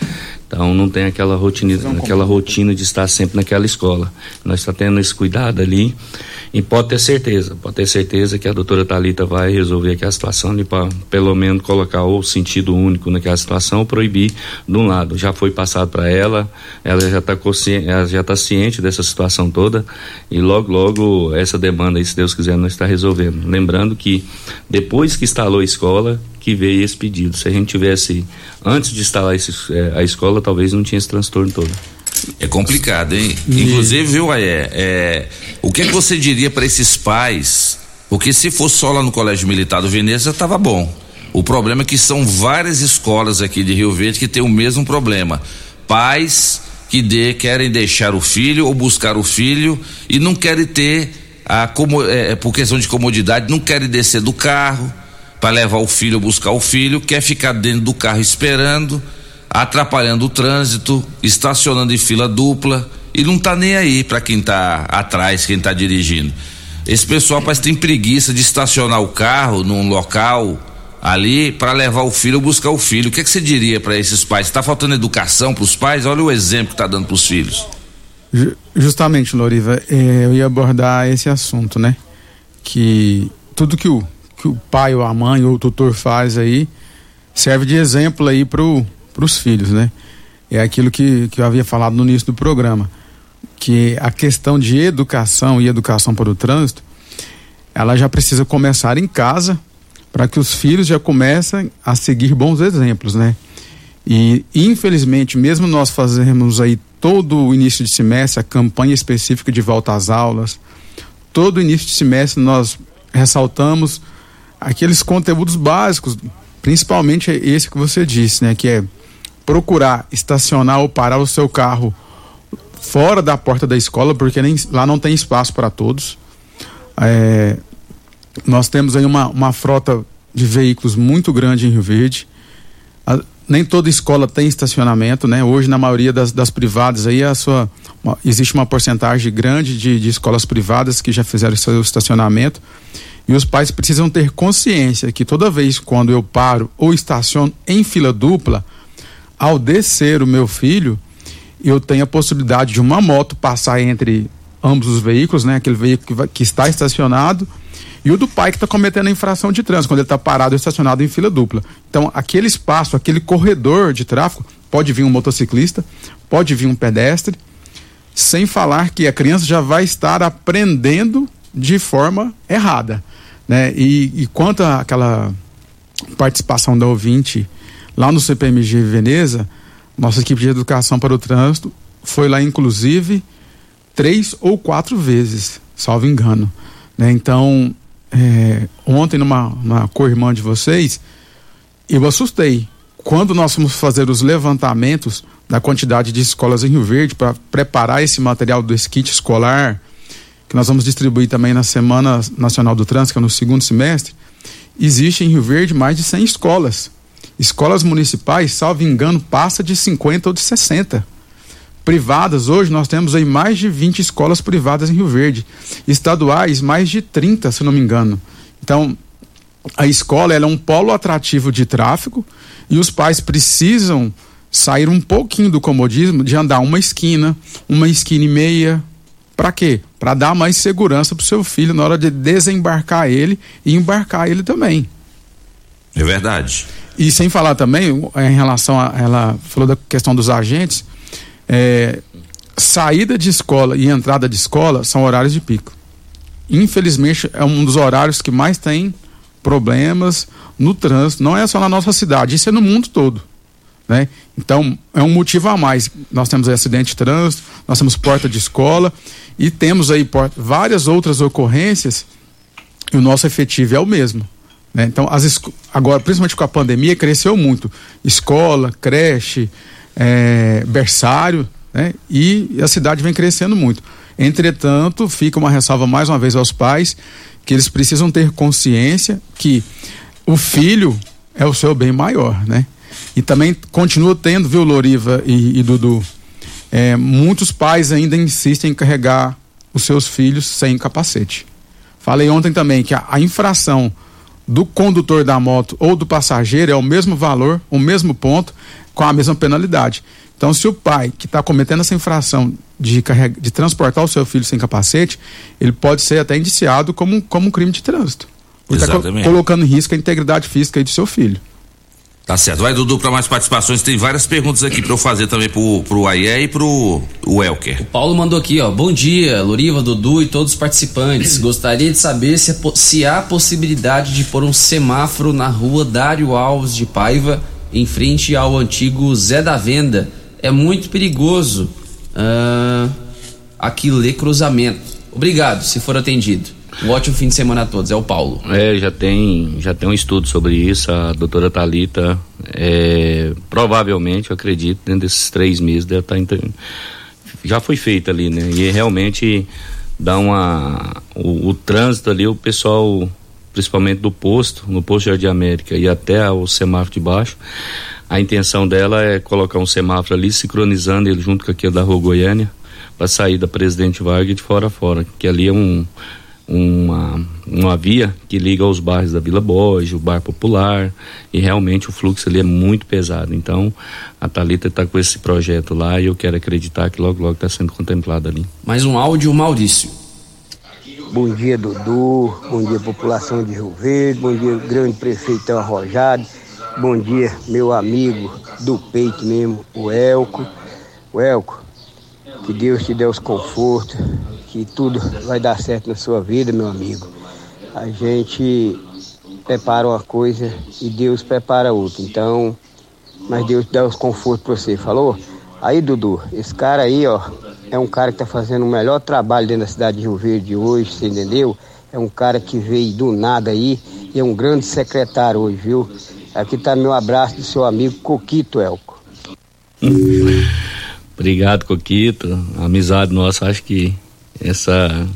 Então não tem aquela rotina, aquela rotina de estar sempre naquela escola. Nós estamos tá tendo esse cuidado ali e pode ter certeza, pode ter certeza que a doutora Talita vai resolver aquela situação e para pelo menos colocar o sentido único naquela situação, proibir de um lado. Já foi passado para ela, ela já está está ciente dessa situação toda e logo logo essa demanda, aí, se Deus quiser, nós está resolvendo. Lembrando que depois que instalou a escola, que veio esse pedido. Se a gente tivesse antes de instalar esse, é, a escola, talvez não tinha esse transtorno todo. É complicado, hein? E... Inclusive, viu, Aé, é, o que, é que você diria para esses pais? Porque se fosse só lá no Colégio Militar do Veneza, estava bom. O problema é que são várias escolas aqui de Rio Verde que têm o mesmo problema. Pais que de, querem deixar o filho ou buscar o filho e não querem ter a como é, por questão de comodidade, não querem descer do carro para levar o filho ou buscar o filho, quer ficar dentro do carro esperando, atrapalhando o trânsito, estacionando em fila dupla e não tá nem aí para quem tá atrás, quem tá dirigindo. Esse pessoal parece que tem preguiça de estacionar o carro num local ali para levar o filho ou buscar o filho. O que, é que você diria para esses pais? Está faltando educação para os pais? Olha o exemplo que está dando para os filhos. Justamente, Loriva, é, eu ia abordar esse assunto, né? Que tudo que o, que o pai ou a mãe ou o tutor faz aí serve de exemplo aí para os filhos, né? É aquilo que, que eu havia falado no início do programa, que a questão de educação e educação para o trânsito, ela já precisa começar em casa, para que os filhos já comecem a seguir bons exemplos, né? E infelizmente, mesmo nós fazemos aí todo o início de semestre a campanha específica de volta às aulas, todo o início de semestre nós ressaltamos aqueles conteúdos básicos, principalmente esse que você disse, né, que é procurar estacionar ou parar o seu carro fora da porta da escola, porque nem, lá não tem espaço para todos. É, nós temos aí uma, uma frota de veículos muito grande em Rio Verde. A, nem toda escola tem estacionamento, né? Hoje, na maioria das, das privadas, aí a sua, uma, existe uma porcentagem grande de, de escolas privadas que já fizeram seu estacionamento. E os pais precisam ter consciência que toda vez quando eu paro ou estaciono em fila dupla, ao descer o meu filho, eu tenho a possibilidade de uma moto passar entre ambos os veículos, né? Aquele veículo que, vai, que está estacionado e o do pai que está cometendo a infração de trânsito, quando ele está parado ou estacionado em fila dupla. Então, aquele espaço, aquele corredor de tráfego, pode vir um motociclista, pode vir um pedestre, sem falar que a criança já vai estar aprendendo de forma errada. Né? E, e quanto àquela participação da ouvinte lá no CPMG Veneza, nossa equipe de educação para o trânsito foi lá, inclusive, três ou quatro vezes, salvo engano. Né? Então, é, ontem numa, numa co-irmã de vocês, eu assustei. Quando nós fomos fazer os levantamentos da quantidade de escolas em Rio Verde para preparar esse material do kit escolar, que nós vamos distribuir também na Semana Nacional do Trânsito, que é no segundo semestre, existe em Rio Verde mais de 100 escolas. Escolas municipais, salvo engano, passa de 50 ou de 60 privadas, hoje nós temos aí mais de 20 escolas privadas em Rio Verde. Estaduais, mais de 30, se não me engano. Então, a escola é um polo atrativo de tráfego e os pais precisam sair um pouquinho do comodismo de andar uma esquina, uma esquina e meia. Para quê? Para dar mais segurança para seu filho na hora de desembarcar ele e embarcar ele também. É verdade. E sem falar também, em relação a. Ela falou da questão dos agentes é, saída de escola e entrada de escola são horários de pico. Infelizmente, é um dos horários que mais tem problemas no trânsito. Não é só na nossa cidade, isso é no mundo todo. Né? Então, é um motivo a mais. Nós temos acidente de trânsito, nós temos porta de escola e temos aí várias outras ocorrências e o nosso efetivo é o mesmo. Né? Então, as, agora, principalmente com a pandemia, cresceu muito. Escola, creche, é, berçário, né? E a cidade vem crescendo muito. Entretanto, fica uma ressalva mais uma vez aos pais que eles precisam ter consciência que o filho é o seu bem maior, né? E também continua tendo, viu, Loriva e, e Dudu, é, muitos pais ainda insistem em carregar os seus filhos sem capacete. Falei ontem também que a, a infração do condutor da moto ou do passageiro é o mesmo valor, o mesmo ponto, com a mesma penalidade. Então, se o pai que está cometendo essa infração de, carrega, de transportar o seu filho sem capacete, ele pode ser até indiciado como, como um crime de trânsito. Está colocando em risco a integridade física do seu filho. Tá certo. Vai, Dudu, para mais participações. Tem várias perguntas aqui para eu fazer também pro, pro Aie e pro o Elker. O Paulo mandou aqui, ó. Bom dia, Loriva, Dudu e todos os participantes. Gostaria de saber se, se há possibilidade de pôr um semáforo na rua Dário Alves de Paiva, em frente ao antigo Zé da Venda. É muito perigoso uh, aqui ler cruzamento. Obrigado, se for atendido. Um ótimo fim de semana a todos. É o Paulo. É, já tem, já tem um estudo sobre isso. A doutora Talita, é, provavelmente, eu acredito, dentro desses três meses deve estar tá já foi feita ali, né? E realmente dá uma o, o, trânsito ali, o pessoal, principalmente do posto, no posto Jardim América e até o semáforo de baixo, a intenção dela é colocar um semáforo ali, sincronizando ele junto com aquele da Rua Goiânia, para sair da Presidente Vargas de fora a fora, que ali é um uma, uma via que liga aos bairros da Vila Borges, o Bar Popular, e realmente o fluxo ali é muito pesado. Então, a Thalita está com esse projeto lá e eu quero acreditar que logo, logo está sendo contemplado ali. Mais um áudio, Maurício. Bom dia, Dudu. Bom dia, população de Rio Verde. Bom dia, grande prefeito Arrojado. Bom dia, meu amigo do peito mesmo, o Elco. O Elco, que Deus te dê os confortos, que tudo vai dar certo na sua vida, meu amigo. A gente prepara uma coisa e Deus prepara outra. Então, mas Deus dá os confortos para você, falou? Aí, Dudu, esse cara aí, ó, é um cara que tá fazendo o melhor trabalho dentro da cidade de Rio Verde hoje, você entendeu? É um cara que veio do nada aí e é um grande secretário hoje, viu? Aqui tá meu abraço do seu amigo Coquito Elco. Obrigado, Coquito. Amizade nossa, acho que essa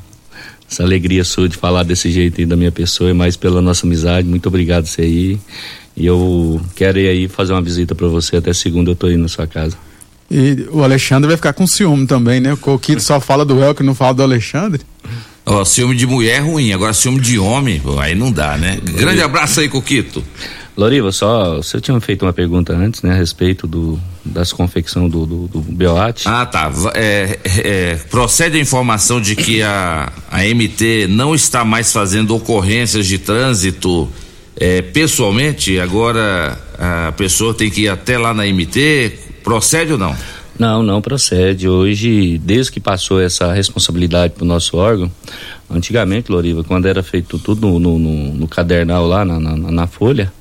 essa alegria sua de falar desse jeito aí da minha pessoa, é mais pela nossa amizade. Muito obrigado você aí. E eu quero ir aí fazer uma visita para você até segunda eu tô indo na sua casa. E o Alexandre vai ficar com ciúme também, né? O Coquito só fala do El que não fala do Alexandre. Ó, ciúme de mulher é ruim, agora ciúme de homem, pô, aí não dá, né? Grande abraço aí, Coquito. Loriva, só, você tinha feito uma pergunta antes, né, a respeito do, das confecção do, do, do Beoate. Ah, tá. É, é, procede a informação de que a, a MT não está mais fazendo ocorrências de trânsito é, pessoalmente, agora a pessoa tem que ir até lá na MT, procede ou não? Não, não procede. Hoje, desde que passou essa responsabilidade para o nosso órgão, antigamente, Loriva, quando era feito tudo no, no, no, no cadernal lá na, na, na folha,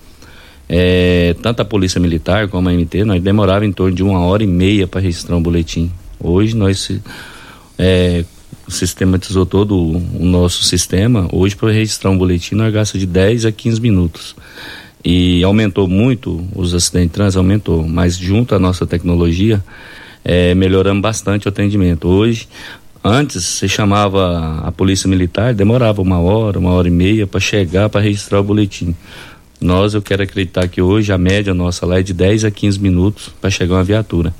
é, tanto a Polícia Militar como a MT, nós demorava em torno de uma hora e meia para registrar um boletim. Hoje nós é, sistematizou todo o, nosso sistema. Hoje para registrar um boletim nós gasta de 10 a 15 minutos. E aumentou muito os acidentes de trânsito, aumentou, mas junto à nossa tecnologia, é, melhoramos bastante o atendimento. Hoje, antes você chamava a polícia militar, demorava uma hora, uma hora e meia para chegar para registrar o boletim. Nós, eu quero acreditar que hoje a média nossa lá é de 10 a 15 minutos para chegar uma viatura.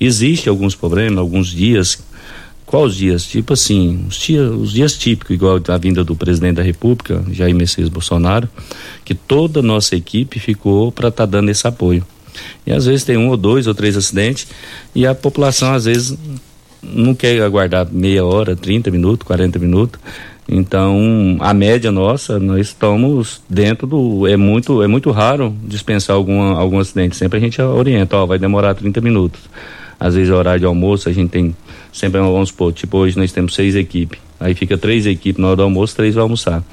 Existem alguns problemas, alguns dias. Quais dias? Tipo assim, os dias, os dias típicos, igual a vinda do presidente da República, Jair Messias Bolsonaro, que toda a nossa equipe ficou para estar tá dando esse apoio. E às vezes tem um ou dois ou três acidentes e a população às vezes não quer aguardar meia hora, 30 minutos, 40 minutos. Então, a média nossa, nós estamos dentro do. É muito, é muito raro dispensar alguma, algum acidente. Sempre a gente orienta, ó, vai demorar 30 minutos. Às vezes horário de almoço, a gente tem. Sempre vamos supor, tipo, hoje nós temos seis equipes. Aí fica três equipes na hora do almoço, três vai almoçar.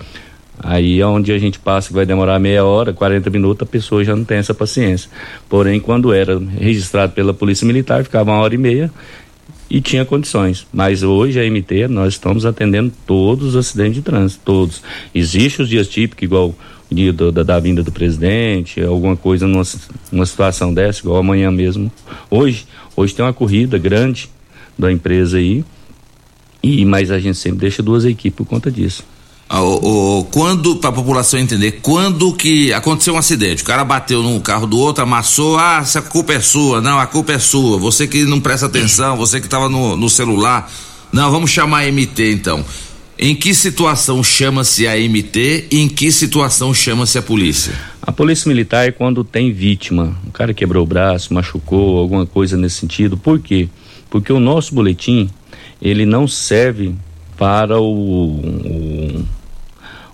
Aí é onde a gente passa que vai demorar meia hora, 40 minutos, a pessoa já não tem essa paciência. Porém, quando era registrado pela Polícia Militar, ficava uma hora e meia e tinha condições. Mas hoje a MT, nós estamos atendendo todos os acidentes de trânsito, todos. Existem os dias típicos, igual o dia do, da, da, vinda do presidente, alguma coisa numa, numa situação dessa, igual amanhã mesmo. Hoje, hoje tem uma corrida grande da empresa aí, e mas a gente sempre deixa duas equipes por conta disso. Ah, o, o, quando, para a população entender, quando que aconteceu um acidente, o cara bateu num carro do outro, amassou, ah, essa culpa é sua, não, a culpa é sua, você que não presta atenção, você que estava no, no celular, não, vamos chamar a MT então. Em que situação chama-se a MT e em que situação chama-se a polícia? A polícia militar é quando tem vítima, o cara quebrou o braço, machucou, alguma coisa nesse sentido. Por quê? Porque o nosso boletim, ele não serve para o, o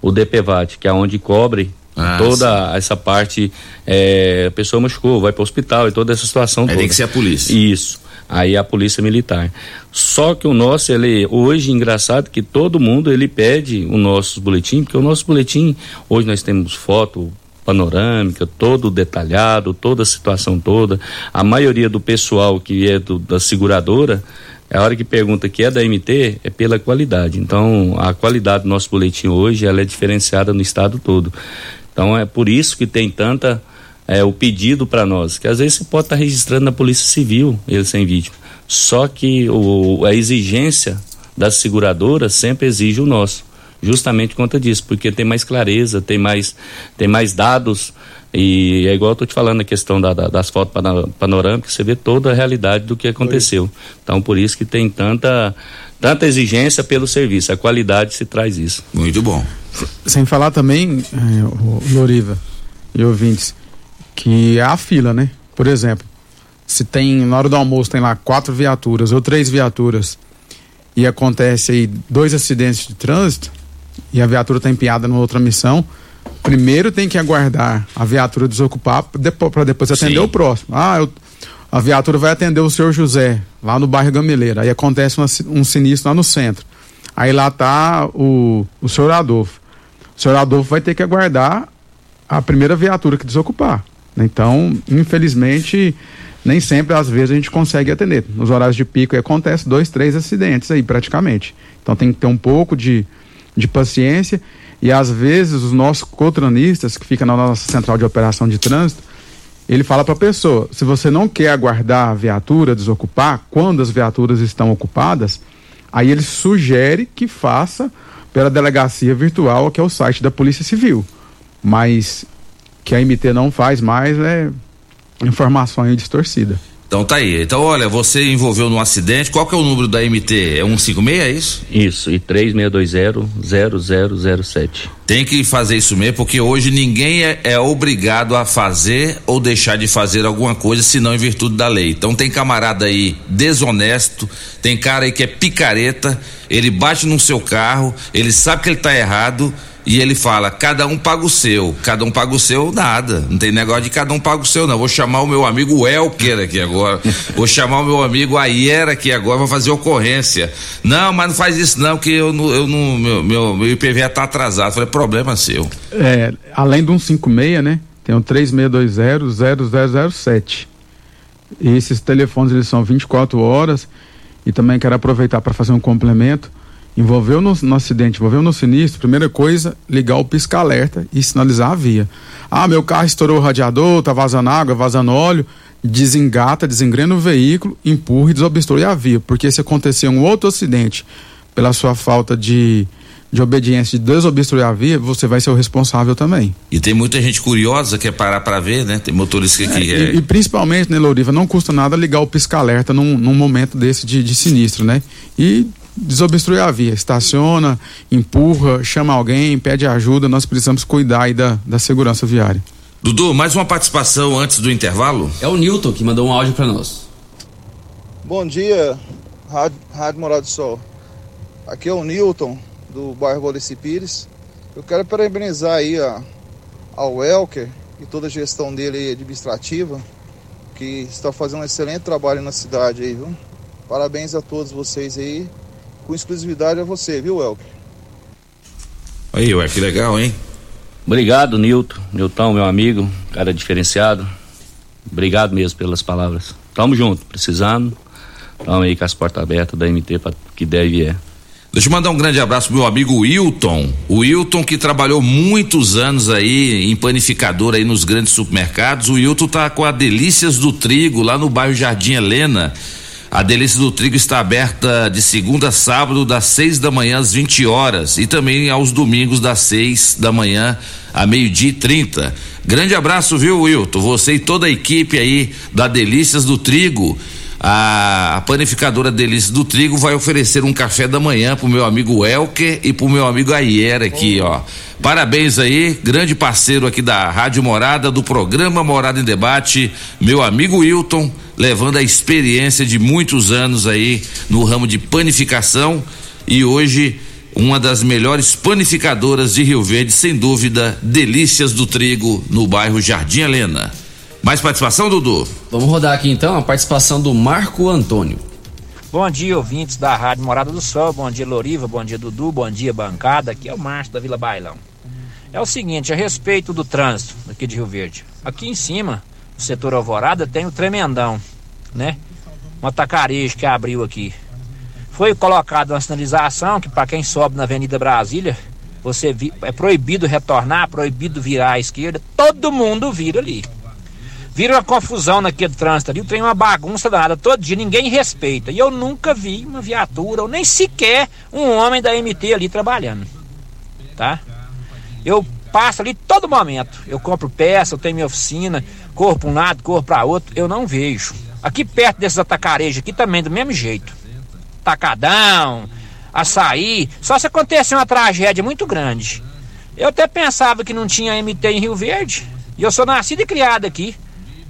o DPVAT, que é onde cobre ah, toda sim. essa parte, é, a pessoa machucou, vai para o hospital e toda essa situação. Aí toda. tem que ser a polícia. Isso. Aí a polícia militar. Só que o nosso, ele hoje engraçado que todo mundo ele pede o nosso boletim, porque o nosso boletim hoje nós temos foto panorâmica, todo detalhado, toda a situação toda. A maioria do pessoal que é do, da seguradora A hora que pergunta que é da MT é pela qualidade. Então, a qualidade do nosso boletim hoje ela é diferenciada no estado todo. Então, é por isso que tem tanta é, o pedido para nós, que às vezes você pode estar tá registrando na Polícia Civil ele sem vítima. Só que o, a exigência das seguradoras sempre exige o nosso justamente por conta disso, porque tem mais clareza, tem mais, tem mais dados. E é igual eu estou te falando a questão da, da, das fotos panorâmicas, você vê toda a realidade do que aconteceu. Então, por isso que tem tanta, tanta exigência pelo serviço, a qualidade se traz isso. Muito bom. Sem falar também, é, Loriva e ouvintes, que é a fila, né? Por exemplo, se tem, na hora do almoço, tem lá quatro viaturas ou três viaturas e acontece aí dois acidentes de trânsito, e a viatura está empenhada numa outra missão, primeiro tem que aguardar a viatura desocupar para depois, atender Sim. o próximo. Ah, eu, a viatura vai atender o senhor José, lá no bairro Gameleira. Aí acontece uma, um sinistro lá no centro. Aí lá está o, o senhor Adolfo. O senhor Adolfo vai ter que aguardar a primeira viatura que desocupar. Então, infelizmente, nem sempre, às vezes, a gente consegue atender. Nos horários de pico acontece dois, três acidentes aí, praticamente. Então tem que ter um pouco de, de paciência e às vezes os nossos cotronistas que ficam na nossa central de operação de trânsito, ele fala para a pessoa, se você não quer aguardar a viatura desocupar, quando as viaturas estão ocupadas, aí ele sugere que faça pela delegacia virtual, que é o site da Polícia Civil. Mas que a MT não faz mais é informação aí distorcida. Então tá aí. Então, olha, você envolveu num acidente. Qual que é o número da MT? É 156, é isso? Isso, e 3620-0007. Tem que fazer isso mesmo, porque hoje ninguém é, é, obrigado a fazer ou deixar de fazer alguma coisa, senão em virtude da lei. Então tem camarada aí desonesto, tem cara aí que é picareta, ele bate no seu carro, ele sabe que ele tá errado e ele fala: cada um paga o seu, cada um paga o seu, nada. Não tem negócio de cada um paga o seu, não. Vou chamar o meu amigo Elker aqui agora. Vou chamar o meu amigo Aiera aqui agora, vou fazer ocorrência. Não, mas não faz isso não, que eu não, eu não meu, meu, meu IPVA tá atrasado. Falei, problema seu. É, além do 156, né? Tem o 3620-0007. Esses telefones eles são 24 horas e também quero aproveitar para fazer um complemento envolveu no, no, acidente, envolveu no sinistro, primeira coisa, ligar o pisca-alerta e sinalizar a via. Ah, meu carro estourou o radiador, tá vazando água, vazando óleo, desengata, desengrena o veículo, empurra e desobstrui a via, porque se acontecer um outro acidente pela sua falta de de obediência, de desobstruir a via, você vai ser o responsável também. E tem muita gente curiosa que quer parar para ver, né? Tem motorista que. É, é... E, e, principalmente, né, Louriva, não custa nada ligar o pisca-alerta num, num momento desse de, de sinistro, né? E desobstruir a via, estaciona, empurra, chama alguém, pede ajuda, nós precisamos cuidar aí da, da segurança viária. Dudu, mais uma participação antes do intervalo? É o Newton que mandou um áudio para nós. Bom dia, Rádio, Rádio Morado do Sol. Aqui é o Newton, do bairro Valdeci Pires. Eu quero parabenizar aí a, ao Elker e toda a gestão dele administrativa, que está fazendo um excelente trabalho na cidade aí, viu? Parabéns a todos vocês aí com exclusividade a você, viu, Elker? Aí, ué, que legal, hein? Obrigado, Nilton. Nilton, meu amigo, cara diferenciado. Obrigado mesmo pelas palavras. Tamo junto, precisando. Tamo aí com as portas abertas da MT para que deve é. Deixa eu mandar um grande abraço pro meu amigo Wilton. O Wilton que trabalhou muitos anos aí em panificador aí nos grandes supermercados. O Wilton tá com a Delícias do Trigo lá no bairro Jardim Helena. A Delícia do Trigo está aberta de segunda a sábado, das 6 da manhã às 20 horas e também aos domingos, das 6 da manhã a meio-dia e 30. Grande abraço, viu, Wilton? Você e toda a equipe aí da Delícias do Trigo. A, panificadora Delícias do Trigo vai oferecer um café da manhã pro meu amigo Elker e pro meu amigo Aiera aqui, ó. Parabéns aí, grande parceiro aqui da Rádio Morada, do programa Morada em Debate, meu amigo Wilton, levando a experiência de muitos anos aí no ramo de panificação e hoje uma das melhores panificadoras de Rio Verde, sem dúvida, Delícias do Trigo, no bairro Jardim Helena. Mais participação, Dudu? Vamos rodar aqui então a participação do Marco Antônio. Bom dia, ouvintes da Rádio Morada do Sol. Bom dia, Loriva. Bom dia, Dudu. Bom dia, bancada. Aqui é o Márcio da Vila Bailão. É o seguinte, a respeito do trânsito aqui de Rio Verde. Aqui em cima, no setor Alvorada, tem o Tremendão, né? Um atacarejo que abriu aqui. Foi colocada uma sinalização que para quem sobe na Avenida Brasília, você vi, é proibido retornar, proibido virar à esquerda, todo mundo vira ali. Vira uma confusão naquele trânsito ali, tem uma bagunça danada todo dia, ninguém respeita. E eu nunca vi uma viatura, ou nem sequer um homem da MT ali trabalhando. Tá? Eu passo ali todo momento. Eu compro peça, eu tenho minha oficina, corro para um lado, corro para outro, eu não vejo. Aqui perto desses atacarejos aqui também do mesmo jeito. Tacadão, açaí, só se acontecer uma tragédia muito grande. Eu até pensava que não tinha MT em Rio Verde. E eu sou nascido e criado aqui.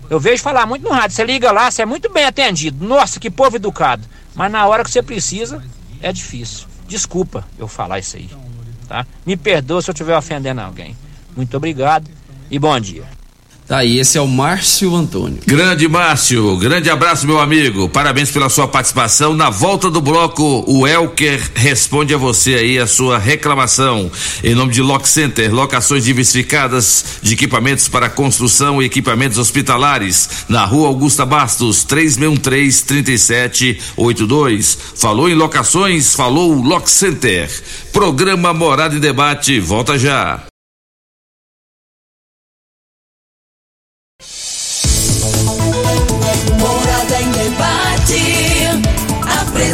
Eu vejo falar muito no rádio. Você liga lá, você é muito bem atendido. Nossa, que povo educado. Mas na hora que você precisa, é difícil. Desculpa eu falar isso aí. Tá? Me perdoa se eu estiver ofendendo alguém. Muito obrigado e bom dia. Tá aí, esse é o Márcio Antônio. Grande Márcio, grande abraço, meu amigo. Parabéns pela sua participação. Na volta do bloco, o Elker responde a você aí a sua reclamação. Em nome de Lock Center, locações diversificadas de equipamentos para construção e equipamentos hospitalares. Na rua Augusta Bastos, 3613-3782. Falou em locações, falou Lock Center. Programa Morada em Debate, volta já.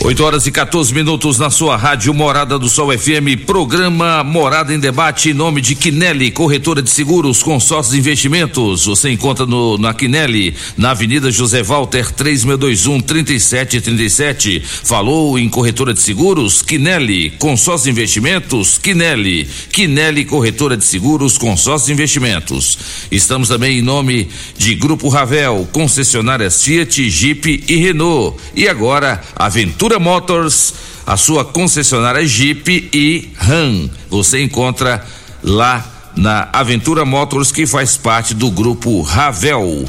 8 horas e 14 minutos na sua rádio Morada do Sol FM, programa Morada em Debate, em nome de Quinelli, corretora de seguros, consórcios e investimentos. Você encontra no, na Quinelli, na Avenida José Walter, 3621 3737. Falou em corretora de seguros? Quinelli, consórcios e investimentos? Quinelli, Quinelli, corretora de seguros, consórcios e investimentos. Estamos também em nome de Grupo Ravel, concessionárias Fiat, Jeep e Renault. E agora, Aventura Motors, a sua concessionária Jeep e Ram. Você encontra lá na Aventura Motors, que faz parte do grupo Ravel.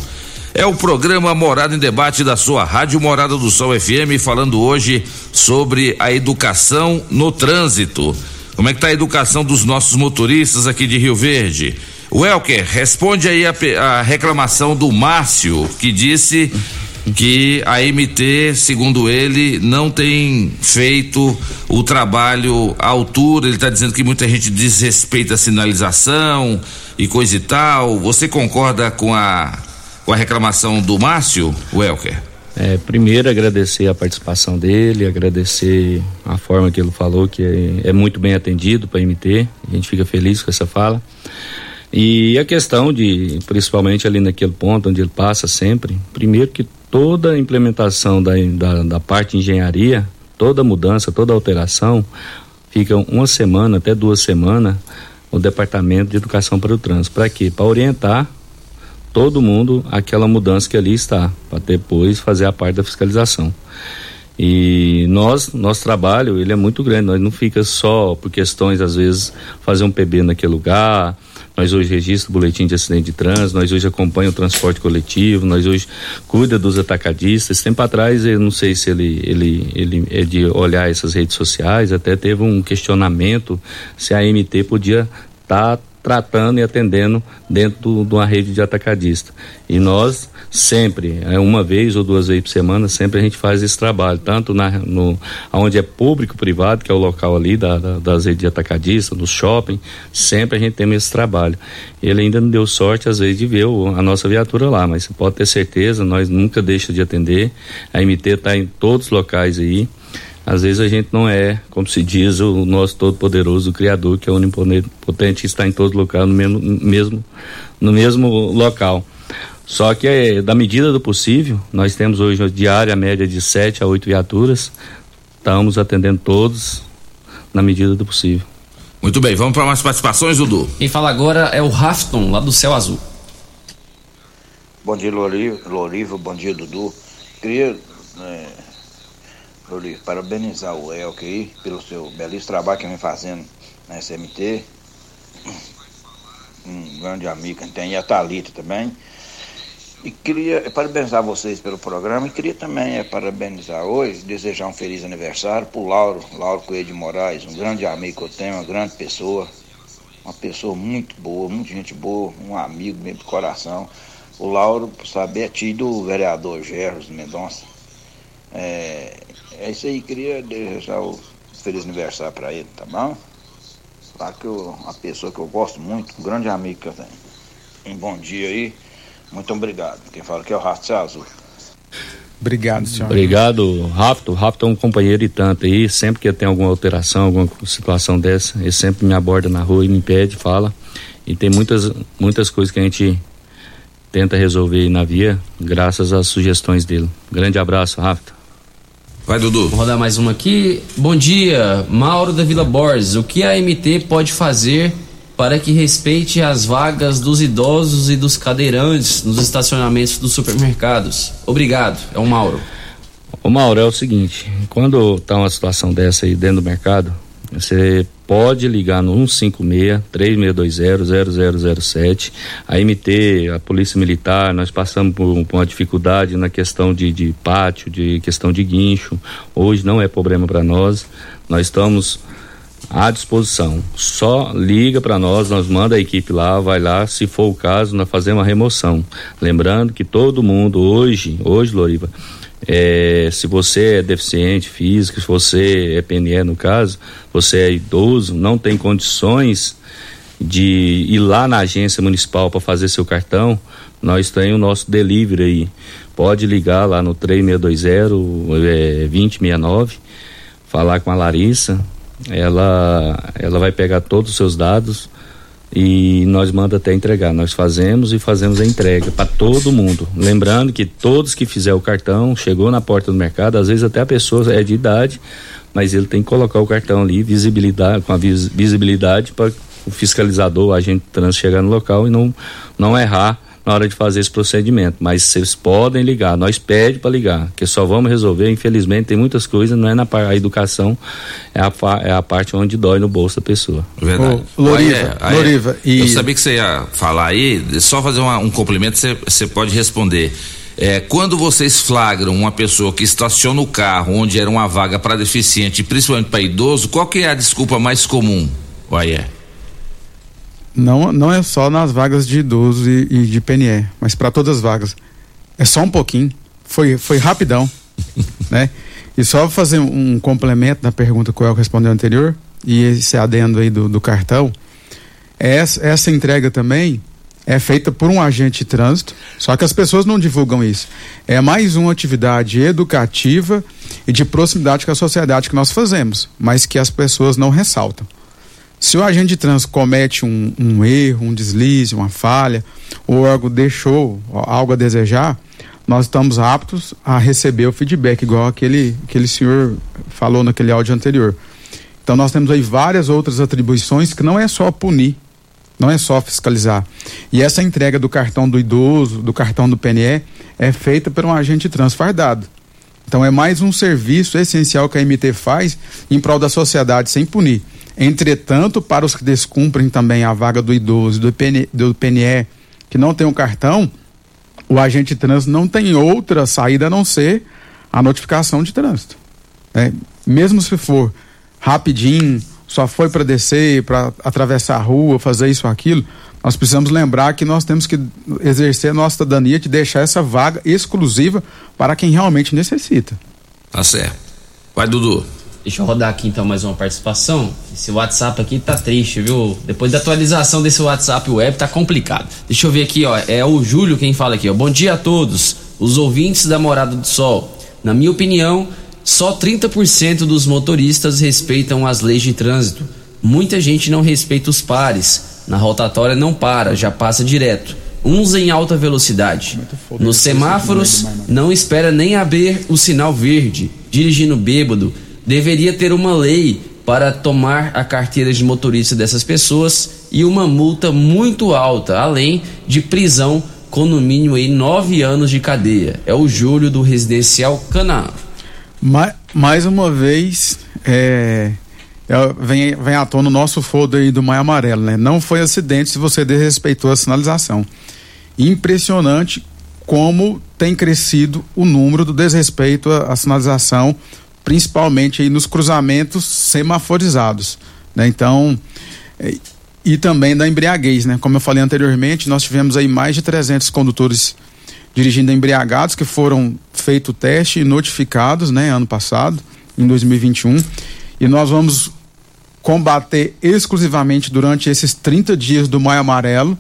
É o programa Morada em Debate da sua Rádio Morada do Sol FM, falando hoje sobre a educação no trânsito. Como é que tá a educação dos nossos motoristas aqui de Rio Verde? Welker, responde aí a, a reclamação do Márcio, que disse que a MT, segundo ele, não tem feito o trabalho à altura. Ele está dizendo que muita gente desrespeita a sinalização e coisa e tal. Você concorda com a, com a reclamação do Márcio, Welker? É, primeiro agradecer a participação dele, agradecer a forma que ele falou, que é, é muito bem atendido para a MT, a gente fica feliz com essa fala. E a questão de, principalmente ali naquele ponto onde ele passa sempre, primeiro que toda a implementação da, da, da parte de engenharia, toda mudança, toda alteração, fica uma semana até duas semanas o Departamento de Educação para o Trânsito. Para quê? Para orientar todo mundo aquela mudança que ali está, para depois fazer a parte da fiscalização. E nós, nosso trabalho, ele é muito grande, nós não fica só por questões, às vezes, fazer um PB naquele lugar, nós hoje registra o boletim de acidente de trânsito, nós hoje acompanha o transporte coletivo, nós hoje cuida dos atacadistas. Tempo atrás, eu não sei se ele, ele, ele é de olhar essas redes sociais, até teve um questionamento se a MT podia estar tratando e atendendo dentro do- de uma rede de atacadista. E nós sempre, é uma vez ou duas vezes por semana, sempre a gente faz esse trabalho, tanto na, no, onde é público privado, que é o local ali da, da, das redes de atacadista, no shopping, sempre a gente tem esse trabalho. Ele ainda não deu sorte, às vezes, de ver o- a nossa viatura lá, mas pode ter certeza, nós nunca deixa de atender. A MT está em todos os locais aí. Às vezes a gente não é, como se diz, o nosso todo-poderoso Criador, que é onipotente, que está em todo lugar, no mesmo, mesmo, no mesmo local. Só que, é, da medida do possível, nós temos hoje uma diária média de 7 a 8 viaturas, estamos atendendo todos na medida do possível. Muito bem, vamos para mais participações, Dudu. Quem fala agora é o Rafton, lá do Céu Azul. Bom dia, Lori- Loriva. Bom dia, Dudu. Queria, né, Loriva, parabenizar o Elke aí pelo seu belíssimo trabalho que vem fazendo na SMT. Um grande amigo que tem, e a Thalita também. E queria parabenizar vocês pelo programa e queria também é, parabenizar hoje, desejar um feliz aniversário para o Lauro, Lauro Coelho de Moraes, um grande amigo que eu tenho, uma grande pessoa, uma pessoa muito boa, muita gente boa, um amigo mesmo de coração. O Lauro, saber, é tio do vereador Gerros Mendonça. É, é isso aí, queria desejar o feliz aniversário para ele, tá bom? Claro que eu, uma pessoa que eu gosto muito, um grande amigo que eu tenho. Um bom dia aí. Muito obrigado. Quem fala aqui é o Rato Azul. Obrigado, senhor. Obrigado, Rafa. O Rafa é um companheiro e tanto aí. Sempre que tem alguma alteração, alguma situação dessa, ele sempre me aborda na rua e me pede, fala. E tem muitas, muitas coisas que a gente tenta resolver na via, graças às sugestões dele. Grande abraço, Rafa. Vai, Dudu. Vou rodar mais uma aqui. Bom dia, Mauro da Vila Borges. O que a MT pode fazer para que respeite as vagas dos idosos e dos cadeirantes nos estacionamentos dos supermercados? Obrigado. É o Mauro. O Mauro, é o seguinte: quando tá uma situação dessa aí dentro do mercado, você pode ligar no 156 3620 0007. A MT, a Polícia Militar, nós passamos por, por uma dificuldade na questão de, de pátio, de questão de guincho. Hoje não é problema para nós. Nós estamos à disposição. Só liga para nós, nós manda a equipe lá, vai lá, se for o caso, nós fazemos a remoção. Lembrando que todo mundo hoje, hoje, Loriva, é, se você é deficiente físico, se você é PNE no caso, você é idoso, não tem condições de ir lá na agência municipal para fazer seu cartão, nós temos o nosso delivery aí. Pode ligar lá no 3620 é, 2069, falar com a Larissa, ela, ela vai pegar todos os seus dados e nós manda até entregar. Nós fazemos e fazemos a entrega para todo mundo. Lembrando que todos que fizer o cartão, chegou na porta do mercado, às vezes até a pessoa é de idade, mas ele tem que colocar o cartão ali, visibilidade, com a visibilidade para o fiscalizador, o agente de trânsito chegar no local e não, não errar na hora de fazer esse procedimento. Mas vocês podem ligar, nós pede para ligar, que só vamos resolver. Infelizmente, tem muitas coisas, não é na a educação, é a, é a parte onde dói no bolso da pessoa. Verdade. Ô, Loriva, Aí é- aí é- Loriva, e- Eu sabia que você ia falar aí, só fazer uma- um complemento, você, você pode responder. É, quando vocês flagram uma pessoa que estaciona o carro onde era uma vaga para deficiente, principalmente para idoso, qual que é a desculpa mais comum? Uai, é. Não, não é só nas vagas de idosos e, e de PNE, mas para todas as vagas. É só um pouquinho. Foi, foi rapidão, né? E só fazer um complemento na pergunta que o El respondeu anterior e esse adendo aí do, do cartão. Essa, essa entrega também é feita por um agente de trânsito, só que as pessoas não divulgam isso. É mais uma atividade educativa e de proximidade com a sociedade que nós fazemos, mas que as pessoas não ressaltam. Se o agente de trânsito comete um, um erro, um deslize, uma falha, ou algo deixou algo a desejar, nós estamos aptos a receber o feedback, igual aquele, aquele senhor falou naquele áudio anterior. Então nós temos aí várias outras atribuições que não é só punir, não é só fiscalizar. E essa entrega do cartão do idoso, do cartão do PNE, é feita por um agente de trânsito fardado. Então é mais um serviço essencial que a MT faz em prol da sociedade, sem punir. Entretanto, para os que descumprem também a vaga do idoso, do PNE, do PNE que não tem um cartão, o agente de trânsito não tem outra saída a não ser a notificação de trânsito. né? Mesmo se for rapidinho, só foi para descer, para atravessar a rua, fazer isso ou aquilo, nós precisamos lembrar que nós temos que exercer a nossa cidadania de deixar essa vaga exclusiva para quem realmente necessita. Tá certo. Vai, Dudu. Deixa eu rodar aqui então mais uma participação. Esse WhatsApp aqui tá triste, viu? Depois da atualização desse WhatsApp web tá complicado. Deixa eu ver aqui, ó. É o Júlio quem fala aqui, ó. Bom dia a todos, os ouvintes da Morada do Sol. Na minha opinião, só 30% dos motoristas respeitam as leis de trânsito. Muita gente não respeita os pares. Na rotatória não para, já passa direto. Uns em alta velocidade. Nos semáforos não espera nem abrir o sinal verde. Dirigindo bêbado, deveria ter uma lei para tomar a carteira de motorista dessas pessoas e uma multa muito alta, além de prisão com no mínimo aí nove anos de cadeia. É o Júlio do Residencial Canaã. Ma- mais uma vez, é, é, vem, vem à tona o nosso foda aí do Maio Amarelo, né? Não foi acidente se você desrespeitou a sinalização. Impressionante como tem crescido o número do desrespeito à, à sinalização, principalmente aí nos cruzamentos semaforizados. Né? Então, e também da embriaguez, né? Como eu falei anteriormente, nós tivemos aí mais de 300 condutores dirigindo embriagados que foram feito teste e notificados, né, ano passado, em 2021. E nós vamos combater exclusivamente durante esses 30 dias do Maio Amarelo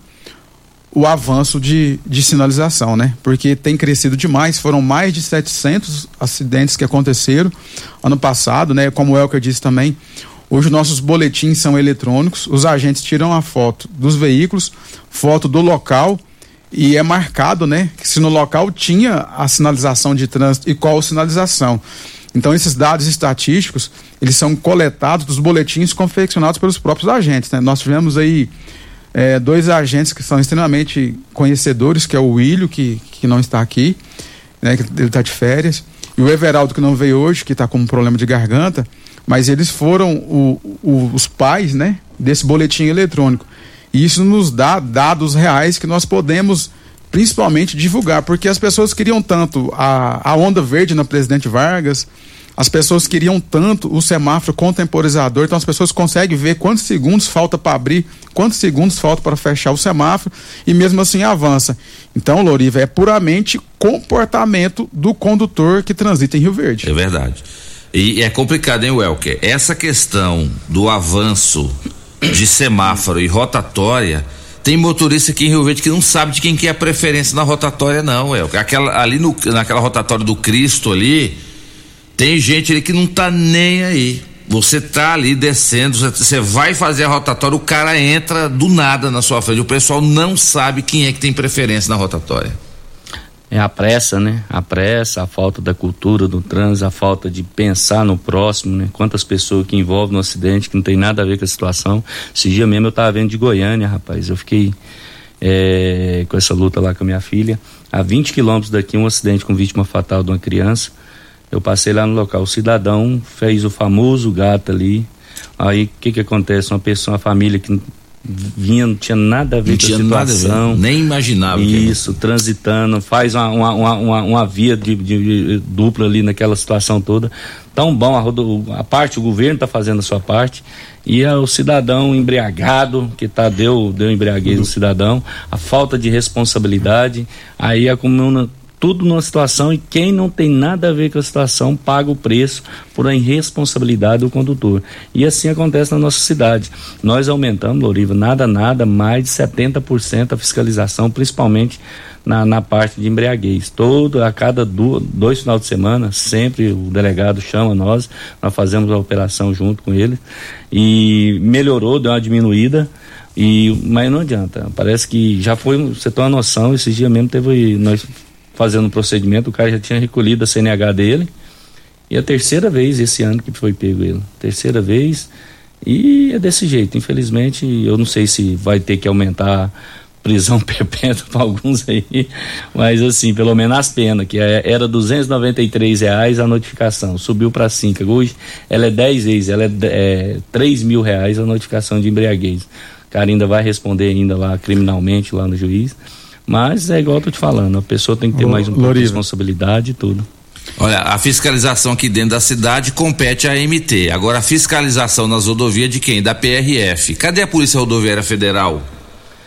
o avanço de, de sinalização, né? Porque tem crescido demais, foram mais de 700 acidentes que aconteceram ano passado, né? Como o Elker disse também, hoje nossos boletins são eletrônicos, os agentes tiram a foto dos veículos, foto do local e é marcado, né? Que se no local tinha a sinalização de trânsito e qual sinalização. Então esses dados estatísticos, eles são coletados dos boletins confeccionados pelos próprios agentes, né? Nós tivemos aí é, dois agentes que são extremamente conhecedores, que é o Willio, que, que não está aqui, né, que ele está de férias, e o Everaldo, que não veio hoje, que está com um problema de garganta, mas eles foram o, o, os pais né, desse boletim eletrônico. E isso nos dá dados reais que nós podemos principalmente divulgar, porque as pessoas queriam tanto a, a onda verde na Presidente Vargas, as pessoas queriam tanto o semáforo contemporizador, então as pessoas conseguem ver quantos segundos falta para abrir, quantos segundos falta para fechar o semáforo e mesmo assim avança. Então, Loriva, é puramente comportamento do condutor que transita em Rio Verde. É verdade. E é complicado, hein, Welker? Essa questão do avanço de semáforo e rotatória, tem motorista aqui em Rio Verde que não sabe de quem que é a preferência na rotatória, não, Welker. Aquela, ali no, naquela rotatória do Cristo ali, tem gente ali que não tá nem aí. Você tá ali descendo, você vai fazer a rotatória, o cara entra do nada na sua frente. O pessoal não sabe quem é que tem preferência na rotatória. É a pressa, né? A pressa, a falta da cultura do trânsito, a falta de pensar no próximo, né? Quantas pessoas que envolvem no acidente que não tem nada a ver com a situação. Esse dia mesmo eu tava vendo de Goiânia, rapaz. Eu fiquei é, com essa luta lá com a minha filha. A 20 quilômetros daqui, um acidente com vítima fatal de uma criança. Eu passei lá no local, o cidadão fez o famoso gato ali. Aí o que que acontece? Uma pessoa, uma família que vinha, não tinha nada a ver não com a situação. Ver, nem imaginava. Isso, que... transitando, faz uma, uma, uma, uma via de, de, dupla ali naquela situação toda. Tão bom, a, a parte, o governo está fazendo a sua parte. E é o cidadão embriagado, que tá, deu, deu embriaguez no cidadão, a falta de responsabilidade, aí a comuna tudo numa situação e quem não tem nada a ver com a situação paga o preço por a irresponsabilidade do condutor. E assim acontece na nossa cidade. Nós aumentamos, Loriva, nada, nada, mais de 70% a fiscalização, principalmente na, na parte de embriaguez. Todo, a cada do, dois final de semana, sempre o delegado chama nós, nós fazemos a operação junto com ele e melhorou, deu uma diminuída. E, mas não adianta, parece que já foi, você tem uma noção, esses dias mesmo teve, nós fazendo o procedimento, o cara já tinha recolhido a CNH dele. E a terceira vez esse ano que foi pego ele. Terceira vez. E é desse jeito. Infelizmente, eu não sei se vai ter que aumentar prisão perpétua para alguns aí, mas assim, pelo menos as penas, que é, era 293 reais a notificação, subiu para 5. Hoje ela é 10 vezes, ela é, é 3 mil reais a notificação de embriaguez. O cara ainda vai responder ainda lá criminalmente lá no juiz. Mas é igual eu tô te falando, a pessoa tem que ter Ô, mais um pouco de responsabilidade e tudo. Olha, a fiscalização aqui dentro da cidade compete à MT. Agora a fiscalização nas rodovias de quem? Da PRF. Cadê a Polícia Rodoviária Federal?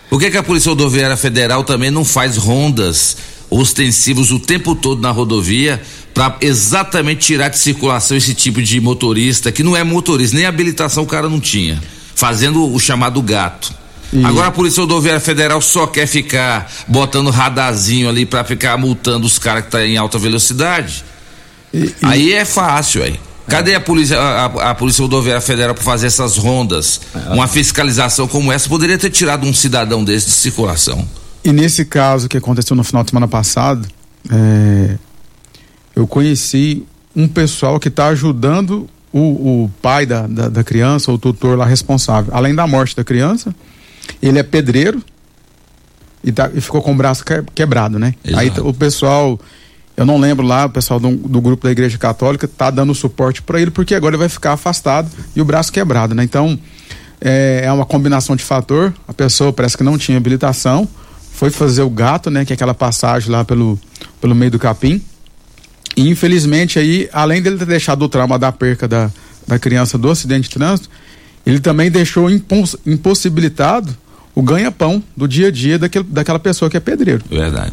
Por que, que a Polícia Rodoviária Federal também não faz rondas ostensivos o tempo todo na rodovia para exatamente tirar de circulação esse tipo de motorista que não é motorista, nem habilitação o cara não tinha, fazendo o chamado gato. Agora a Polícia Rodoviária Federal só quer ficar botando radarzinho ali para ficar multando os caras que tá em alta velocidade. E, e... Aí é fácil aí. Cadê a polícia, a, a polícia rodoviária federal para fazer essas rondas? É. Uma fiscalização como essa poderia ter tirado um cidadão desse de circulação. E nesse caso que aconteceu no final de semana passado, é, eu conheci um pessoal que está ajudando o, o pai da, da, da, criança, o tutor lá responsável, além da morte da criança, ele é pedreiro e, tá, e ficou com o braço quebrado, né? Exato. Aí o pessoal, eu não lembro lá, o pessoal do, do grupo da Igreja Católica tá dando suporte para ele, porque agora ele vai ficar afastado e o braço quebrado, né? Então, é, é uma combinação de fator. A pessoa parece que não tinha habilitação, foi fazer o gato, né? Que é aquela passagem lá pelo, pelo meio do capim. E infelizmente aí, além dele ter deixado o trauma da perca da, da criança do acidente de trânsito, ele também deixou impos, impossibilitado o ganha-pão do dia a dia daquele, daquela pessoa que é pedreiro. Verdade.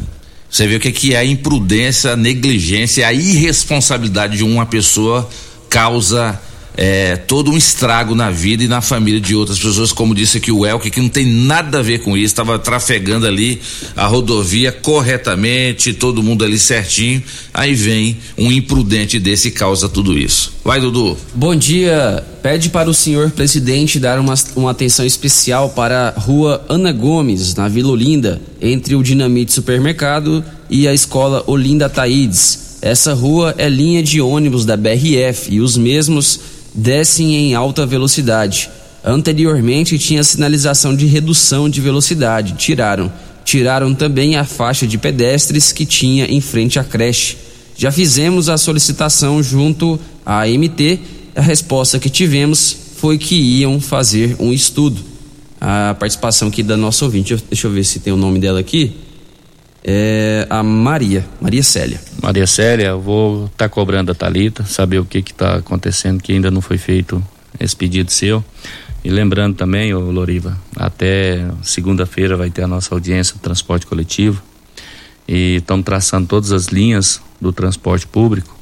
Você vê o que, que é a imprudência, a negligência, a irresponsabilidade de uma pessoa causa é, todo um estrago na vida e na família de outras pessoas, como disse aqui o Elke, que não tem nada a ver com isso, estava trafegando ali a rodovia corretamente, todo mundo ali certinho, aí vem um imprudente desse e causa tudo isso. Vai, Dudu. Bom dia. Pede para o senhor presidente dar uma, uma atenção especial para a rua Ana Gomes, na Vila Olinda, entre o Dinamite Supermercado e a escola Olinda Taides. Essa rua é linha de ônibus da BRF e os mesmos descem em alta velocidade. Anteriormente tinha sinalização de redução de velocidade, tiraram. Tiraram também a faixa de pedestres que tinha em frente à creche. Já fizemos a solicitação junto à AMT. A resposta que tivemos foi que iam fazer um estudo. A participação aqui da nossa ouvinte, deixa eu ver se tem o nome dela aqui. É a Maria, Maria Célia. Maria Célia, eu vou estar tá cobrando a Talita, saber o que está acontecendo, que ainda não foi feito esse pedido seu. E lembrando também, ô Loriva, até segunda-feira vai ter a nossa audiência do transporte coletivo. E estamos traçando todas as linhas do transporte público.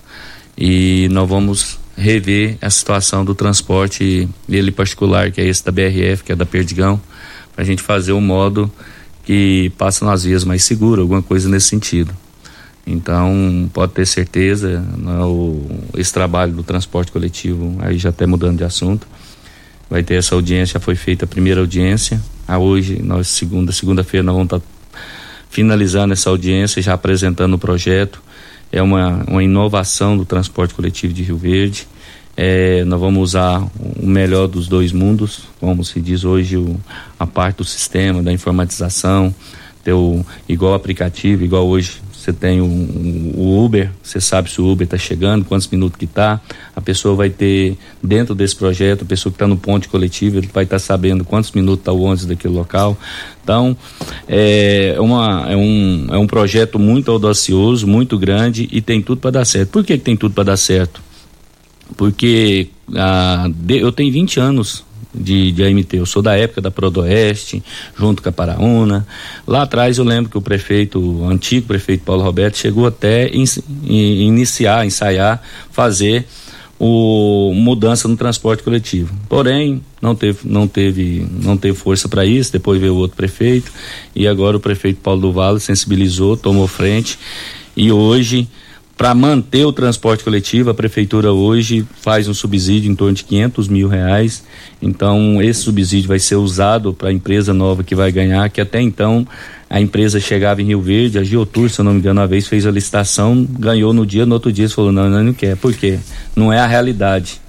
E nós vamos rever a situação do transporte ele particular, que é esse da BRF, que é da Perdigão, para a gente fazer o modo que passa nas vias mais seguras, alguma coisa nesse sentido. Então, pode ter certeza, né, o, esse trabalho do transporte coletivo, aí já até mudando de assunto, vai ter essa audiência, já foi feita a primeira audiência, a hoje, nós segunda, segunda-feira nós vamos estar tá finalizando essa audiência, já apresentando o projeto, é uma, uma inovação do transporte coletivo de Rio Verde, é, nós vamos usar o melhor dos dois mundos, como se diz hoje, o, a parte do sistema, da informatização, ter o, igual aplicativo, igual hoje você tem o, Uber, você sabe se o Uber está chegando, quantos minutos que está. A pessoa vai ter, dentro desse projeto, a pessoa que está no ponte coletivo, ele vai estar tá sabendo quantos minutos está o ônibus daquele local. Então, é, uma, é, um, é um projeto muito audacioso, muito grande e tem tudo para dar certo. Por que, que tem tudo para dar certo? Porque ah, eu tenho 20 anos de, de AMT. Eu sou da época da Prodoeste, junto com a Paraúna. Lá atrás eu lembro que o prefeito, o antigo prefeito Paulo Roberto, chegou até in, in, iniciar, ensaiar, fazer o mudança no transporte coletivo. Porém, não teve, não teve, não teve força para isso. Depois veio outro prefeito e agora o prefeito Paulo do Vale sensibilizou, tomou frente e hoje para manter o transporte coletivo, a prefeitura hoje faz um subsídio em torno de 500 mil reais. Então, esse subsídio vai ser usado para a empresa nova que vai ganhar, que até então a empresa chegava em Rio Verde, a Geotur, se eu não me engano, uma vez fez a licitação, ganhou no dia, no outro dia falou: não, não, não quer. Por quê? Não é a realidade.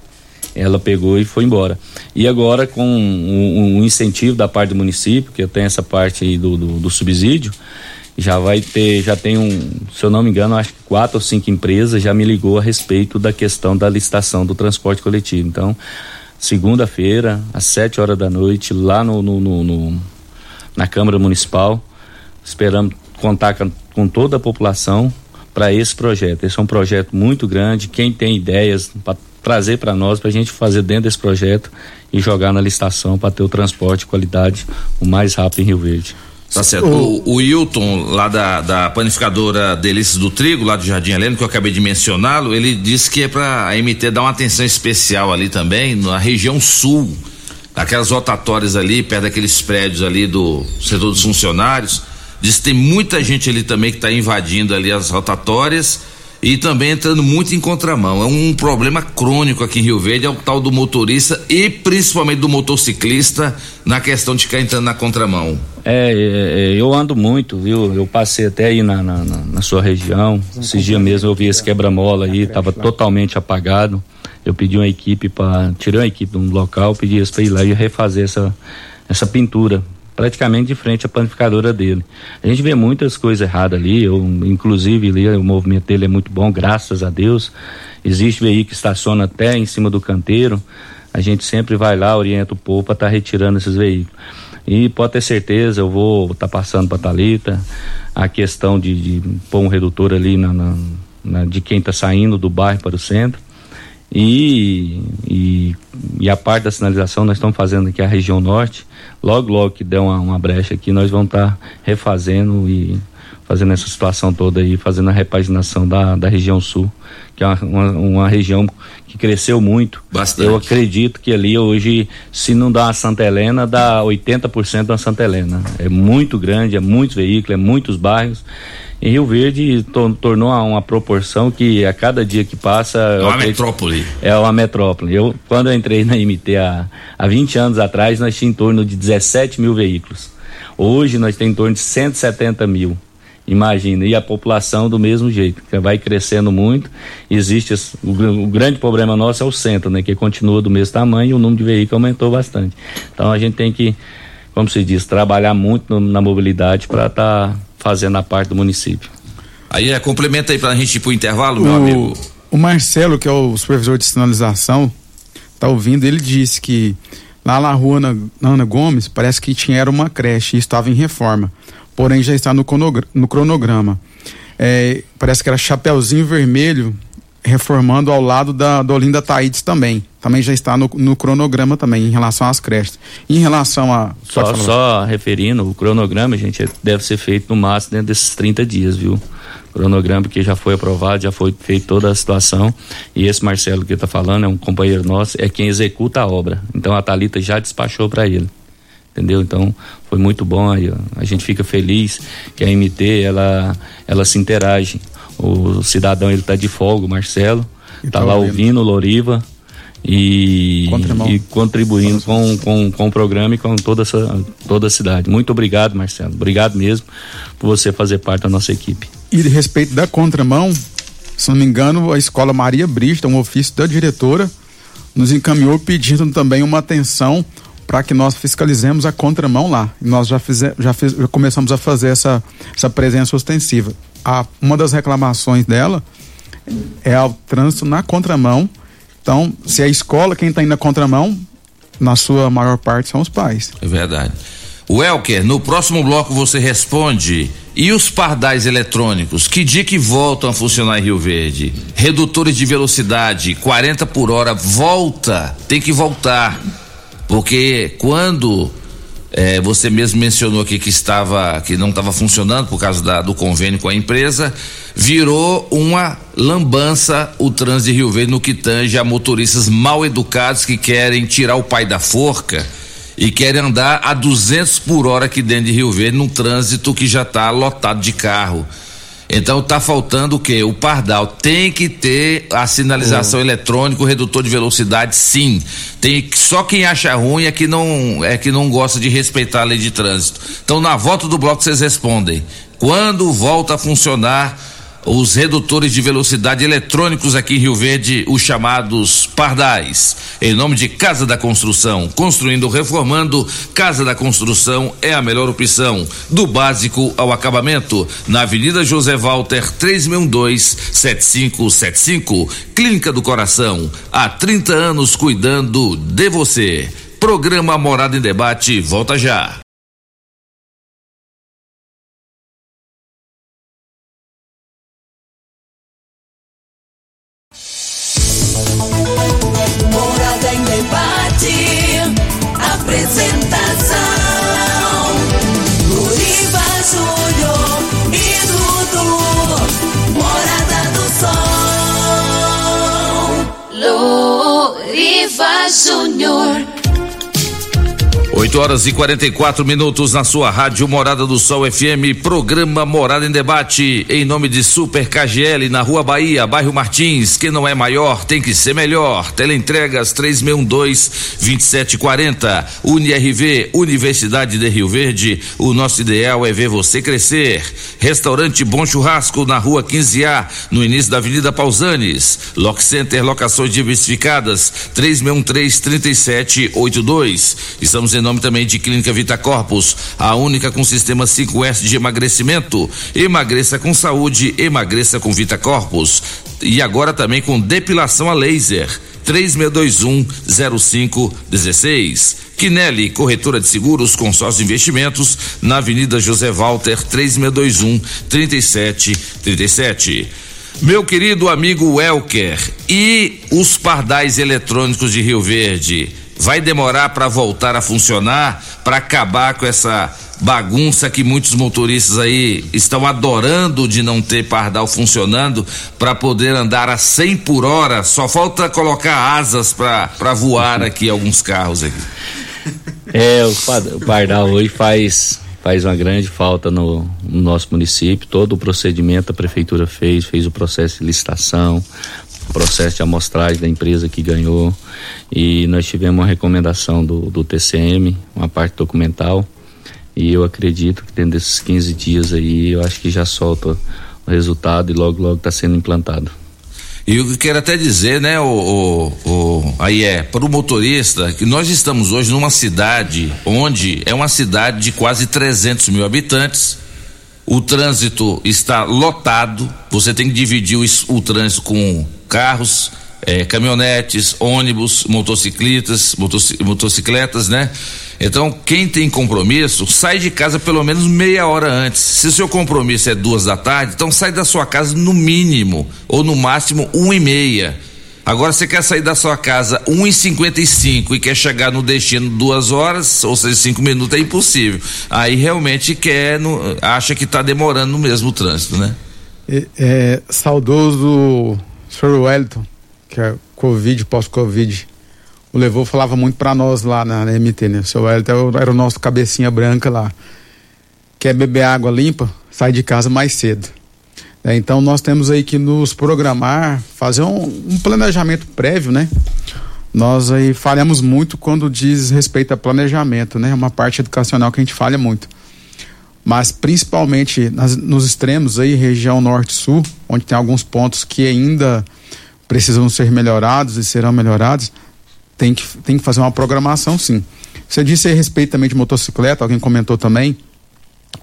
Ela pegou e foi embora. E agora, com um, um incentivo da parte do município, que tem essa parte aí do, do, do subsídio, já vai ter, já tem um, se eu não me engano, acho que quatro ou cinco empresas já me ligou a respeito da questão da licitação do transporte coletivo. Então, segunda-feira, às sete horas da noite, lá no, no, no, no na Câmara Municipal, esperamos contar com, toda a população para esse projeto. Esse é um projeto muito grande. Quem tem ideias para trazer para nós, para a gente fazer dentro desse projeto e jogar na licitação para ter o transporte de qualidade o mais rápido em Rio Verde. Tá certo. O, o Wilton, lá da, da panificadora Delícias do Trigo, lá do Jardim Heleno, que eu acabei de mencioná-lo, ele disse que é para a MT dar uma atenção especial ali também, na região sul, aquelas rotatórias ali, perto daqueles prédios ali do setor dos funcionários. Diz que tem muita gente ali também que está invadindo ali as rotatórias e também entrando muito em contramão. É um problema crônico aqui em Rio Verde, é o tal do motorista e principalmente do motociclista na questão de ficar entrando na contramão. É, é, é eu ando muito, viu? Eu passei até aí na, na, na sua região. Esses dias mesmo eu vi esse quebra-mola aí, estava totalmente apagado. Eu pedi uma equipe para. Tirei uma equipe de um local, pedi eles para ir lá e refazer essa, essa pintura praticamente de frente à panificadora dele. A gente vê muitas coisas erradas ali, eu, inclusive ali, o movimento dele é muito bom, graças a Deus. Existe veículo que estaciona até em cima do canteiro. A gente sempre vai lá, orienta o povo para estar tá retirando esses veículos. E pode ter certeza, eu vou estar tá passando para Talita a questão de, de, pôr um redutor ali na, na, na de quem está saindo do bairro para o centro. E, e, e, a parte da sinalização nós estamos fazendo aqui a região norte. Logo, logo que der uma, uma brecha aqui, nós vamos estar tá refazendo e fazendo essa situação toda aí, fazendo a repaginação da, da região sul, que é uma, uma, região que cresceu muito. Bastante. Eu acredito que ali hoje, se não dá uma Santa Helena, dá 80% da Santa Helena. É muito grande, é muitos veículos, é muitos bairros. Em Rio Verde to, tornou uma proporção que a cada dia que passa. É uma metrópole. É uma metrópole. Eu, quando eu entrei na MT há, há 20 anos atrás, nós tínhamos em torno de 17 mil veículos. Hoje nós temos em torno de 170 mil. Imagina, e a população do mesmo jeito, que vai crescendo muito. Existe o, o, grande problema nosso é o centro, né, que continua do mesmo tamanho e o número de veículos aumentou bastante. Então a gente tem que, como se diz, trabalhar muito no, na mobilidade para estar tá fazendo a parte do município. Aí é, complementa aí para a gente ir para o intervalo, meu amigo. O Marcelo, que é o supervisor de sinalização, tá ouvindo, ele disse que lá na rua Ana, Ana Gomes parece que tinha era uma creche e estava em reforma porém já está no, no cronograma. É, parece que era Chapeuzinho Vermelho, reformando ao lado da, da Olinda Taides também. Também já está no, no, cronograma também, em relação às creches. Em relação a. Só, só referindo, o cronograma, gente, deve ser feito no máximo dentro desses 30 dias, viu? cronograma que já foi aprovado, já foi feita toda a situação. E esse Marcelo que está falando é um companheiro nosso, é quem executa a obra. Então a Talita já despachou para ele entendeu? Então foi muito bom aí, a gente fica feliz que a MT ela ela se interage. O cidadão ele tá de folga, o Marcelo, e tá lá ouvindo o Loriva e, e contribuindo com, com, com o programa e com toda essa toda a cidade. Muito obrigado, Marcelo. Obrigado mesmo por você fazer parte da nossa equipe. E de respeito da contramão, se não me engano, a escola Maria Brista, um ofício da diretora, nos encaminhou pedindo também uma atenção para que nós fiscalizemos a contramão lá. nós já, já, fiz, já começamos a fazer essa, essa presença ostensiva. A, uma das reclamações dela é o trânsito na contramão. Então, se é a escola quem está indo na contramão, na sua maior parte são os pais. É verdade. O Elker, no próximo bloco você responde. E os pardais eletrônicos, que dia que voltam a funcionar em Rio Verde? Redutores de velocidade, 40 por hora, volta, tem que voltar. Porque quando é, você mesmo mencionou aqui que estava, que não estava funcionando por causa da, do convênio com a empresa, virou uma lambança o trânsito de Rio Verde no que tange a motoristas mal educados que querem tirar o pai da forca e querem andar a 200 por hora aqui dentro de Rio Verde num trânsito que já está lotado de carro. Então tá faltando o quê? O pardal tem que ter a sinalização oh. eletrônica, o redutor de velocidade, sim. Tem só quem acha ruim é que não é que não gosta de respeitar a lei de trânsito. Então na volta do bloco vocês respondem. Quando volta a funcionar os redutores de velocidade eletrônicos aqui em Rio Verde, os chamados pardais. Em nome de Casa da Construção, construindo, reformando, Casa da Construção é a melhor opção, do básico ao acabamento, na Avenida José Walter, 3612-7575, Clínica do Coração, há 30 anos cuidando de você. Programa Morada em Debate, volta já. 8 horas e 44 minutos na sua rádio Morada do Sol FM, programa Morada em Debate, em nome de Super KGL na Rua Bahia, bairro Martins. Quem não é maior tem que ser melhor. Teleentregas 3612-2740. UniRV, Universidade de Rio Verde. O nosso ideal é ver você crescer. Restaurante Bom Churrasco na Rua 15A, no início da Avenida Pausanes. Lock Center, locações diversificadas 3613-3782. Estamos em nome também de Clínica Vita Corpus, a única com sistema 5S de emagrecimento. Emagreça com saúde, emagreça com Vita Corpus. E agora também com depilação a laser 36210516. Quinelli, corretora de seguros, consórcio investimentos, na Avenida José Walter, 3621 3737. Meu querido amigo Welker, e os pardais eletrônicos de Rio Verde? Vai demorar para voltar a funcionar, para acabar com essa bagunça que muitos motoristas aí estão adorando de não ter pardal funcionando para poder andar a 100 por hora. Só falta colocar asas para voar aqui alguns carros aqui. É, o, pardal hoje faz faz uma grande falta no, no, nosso município. Todo o procedimento a prefeitura fez, fez o processo de licitação, processo de amostragem da empresa que ganhou e nós tivemos uma recomendação do, do TCM, uma parte documental e eu acredito que dentro desses 15 dias aí, eu acho que já solta o resultado e logo, logo está sendo implantado. E eu quero até dizer, né, o, o, o aí é, para o motorista, que nós estamos hoje numa cidade onde é uma cidade de quase 300 mil habitantes, o trânsito está lotado, você tem que dividir o, o trânsito com carros, é, caminhonetes, ônibus, motocicletas, motocicletas, né? Então, quem tem compromisso, sai de casa pelo menos meia hora antes. Se o seu compromisso é duas da tarde, então sai da sua casa no mínimo, ou no máximo uma e meia. Agora você quer sair da sua casa 1 e 55 e quer chegar no destino duas horas, ou seja, cinco minutos, é impossível. Aí realmente quer, no, acha que está demorando no mesmo trânsito, né? É, é, saudoso Sr. Wellington, que é Covid, pós-Covid o Levou falava muito para nós lá na, na, MT, né? O seu Wellington era o nosso cabecinha branca lá. Quer beber água limpa? Sai de casa mais cedo. É, então nós temos aí que nos programar, fazer um, um, planejamento prévio, né? Nós aí falhamos muito quando diz respeito a planejamento, né? É uma parte educacional que a gente falha muito. Mas principalmente nas, nos extremos aí, região norte-sul, onde tem alguns pontos que ainda precisam ser melhorados e serão melhorados, tem que, tem que fazer uma programação, sim. Você disse a respeito também de motocicleta, alguém comentou também.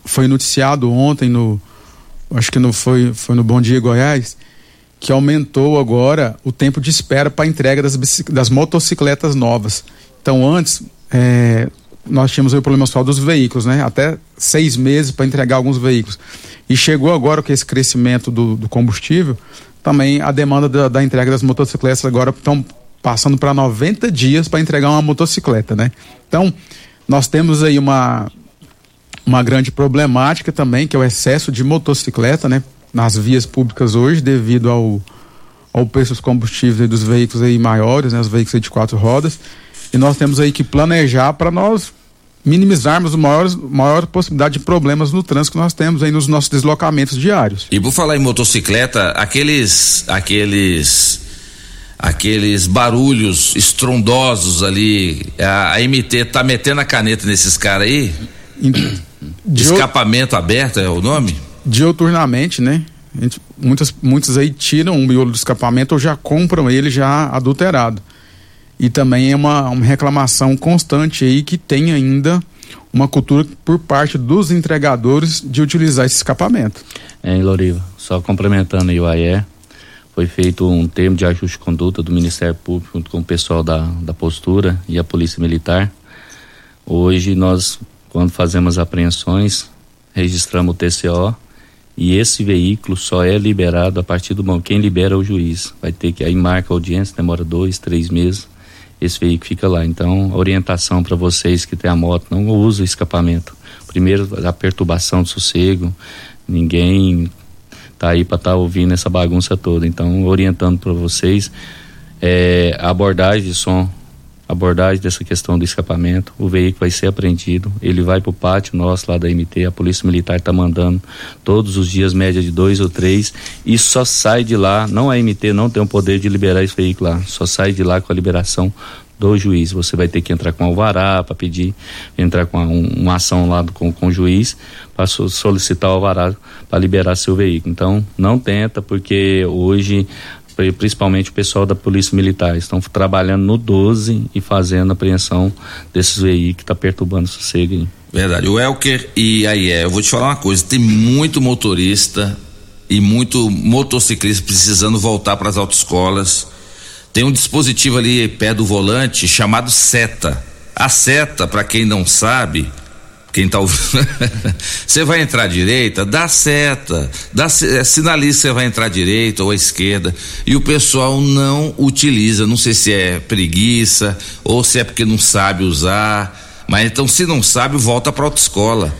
Foi noticiado ontem no. Acho que não foi, foi no Bom Dia Goiás, que aumentou agora o tempo de espera para entrega das, das motocicletas novas. Então, antes, é, nós tínhamos o problema só dos veículos, né? Até seis meses para entregar alguns veículos. E chegou agora com esse crescimento do, do combustível, também a demanda da, da entrega das motocicletas agora estão passando para 90 dias para entregar uma motocicleta, né? Então, nós temos aí uma uma grande problemática também, que é o excesso de motocicleta, né, nas vias públicas hoje, devido ao ao preço dos combustíveis dos veículos aí maiores, né, os veículos de quatro rodas. E nós temos aí que planejar para nós minimizarmos a maior, maior possibilidade de problemas no trânsito que nós temos aí nos nossos deslocamentos diários. E por falar em motocicleta, aqueles aqueles aqueles barulhos estrondosos ali. A, a MT tá metendo a caneta nesses caras aí? De escapamento aberto é o nome? Dioturnamente, né? Gente, muitas, muitos aí tiram o miolo do escapamento ou já compram ele já adulterado. E também é uma, uma reclamação constante aí que tem ainda uma cultura por parte dos entregadores de utilizar esse escapamento. É, Loriva, só complementando aí o AIE, foi feito um termo de ajuste de conduta do Ministério Público junto com o pessoal da, da postura e a Polícia Militar. Hoje nós, quando fazemos apreensões, registramos o TCO e esse veículo só é liberado a partir do momento. Quem libera é o juiz. Vai ter que aí marca a audiência, demora dois, três meses. Esse veículo fica lá. Então, orientação para vocês que têm a moto, não use o escapamento. Primeiro, a perturbação do sossego. Ninguém tá aí para estar tá ouvindo essa bagunça toda. Então, orientando para vocês é, a abordagem de som, abordagem dessa questão do escapamento. O veículo vai ser apreendido, ele vai para o pátio nosso lá da MT, a Polícia Militar está mandando todos os dias, média de dois ou três, e só sai de lá, não a MT não tem o poder de liberar esse veículo lá, só sai de lá com a liberação do juiz. Você vai ter que entrar com alvará para pedir, entrar com um, uma ação lá do, com, com o juiz para solicitar o alvará para liberar seu veículo. Então, não tenta, porque hoje, principalmente o pessoal da Polícia Militar, estão trabalhando no 12 e fazendo a apreensão desses veículos que está perturbando o sossego. Verdade. O Elker e aí é, eu vou te falar uma coisa, tem muito motorista e muito motociclista precisando voltar para as autoescolas tem um dispositivo ali perto do volante chamado seta. A seta, para quem não sabe, quem tá ouvindo, você vai entrar à direita, dá seta, dá, é, sinaliza você vai entrar à direita ou à esquerda, e o pessoal não utiliza, não sei se é preguiça ou se é porque não sabe usar, mas então se não sabe, volta para autoescola.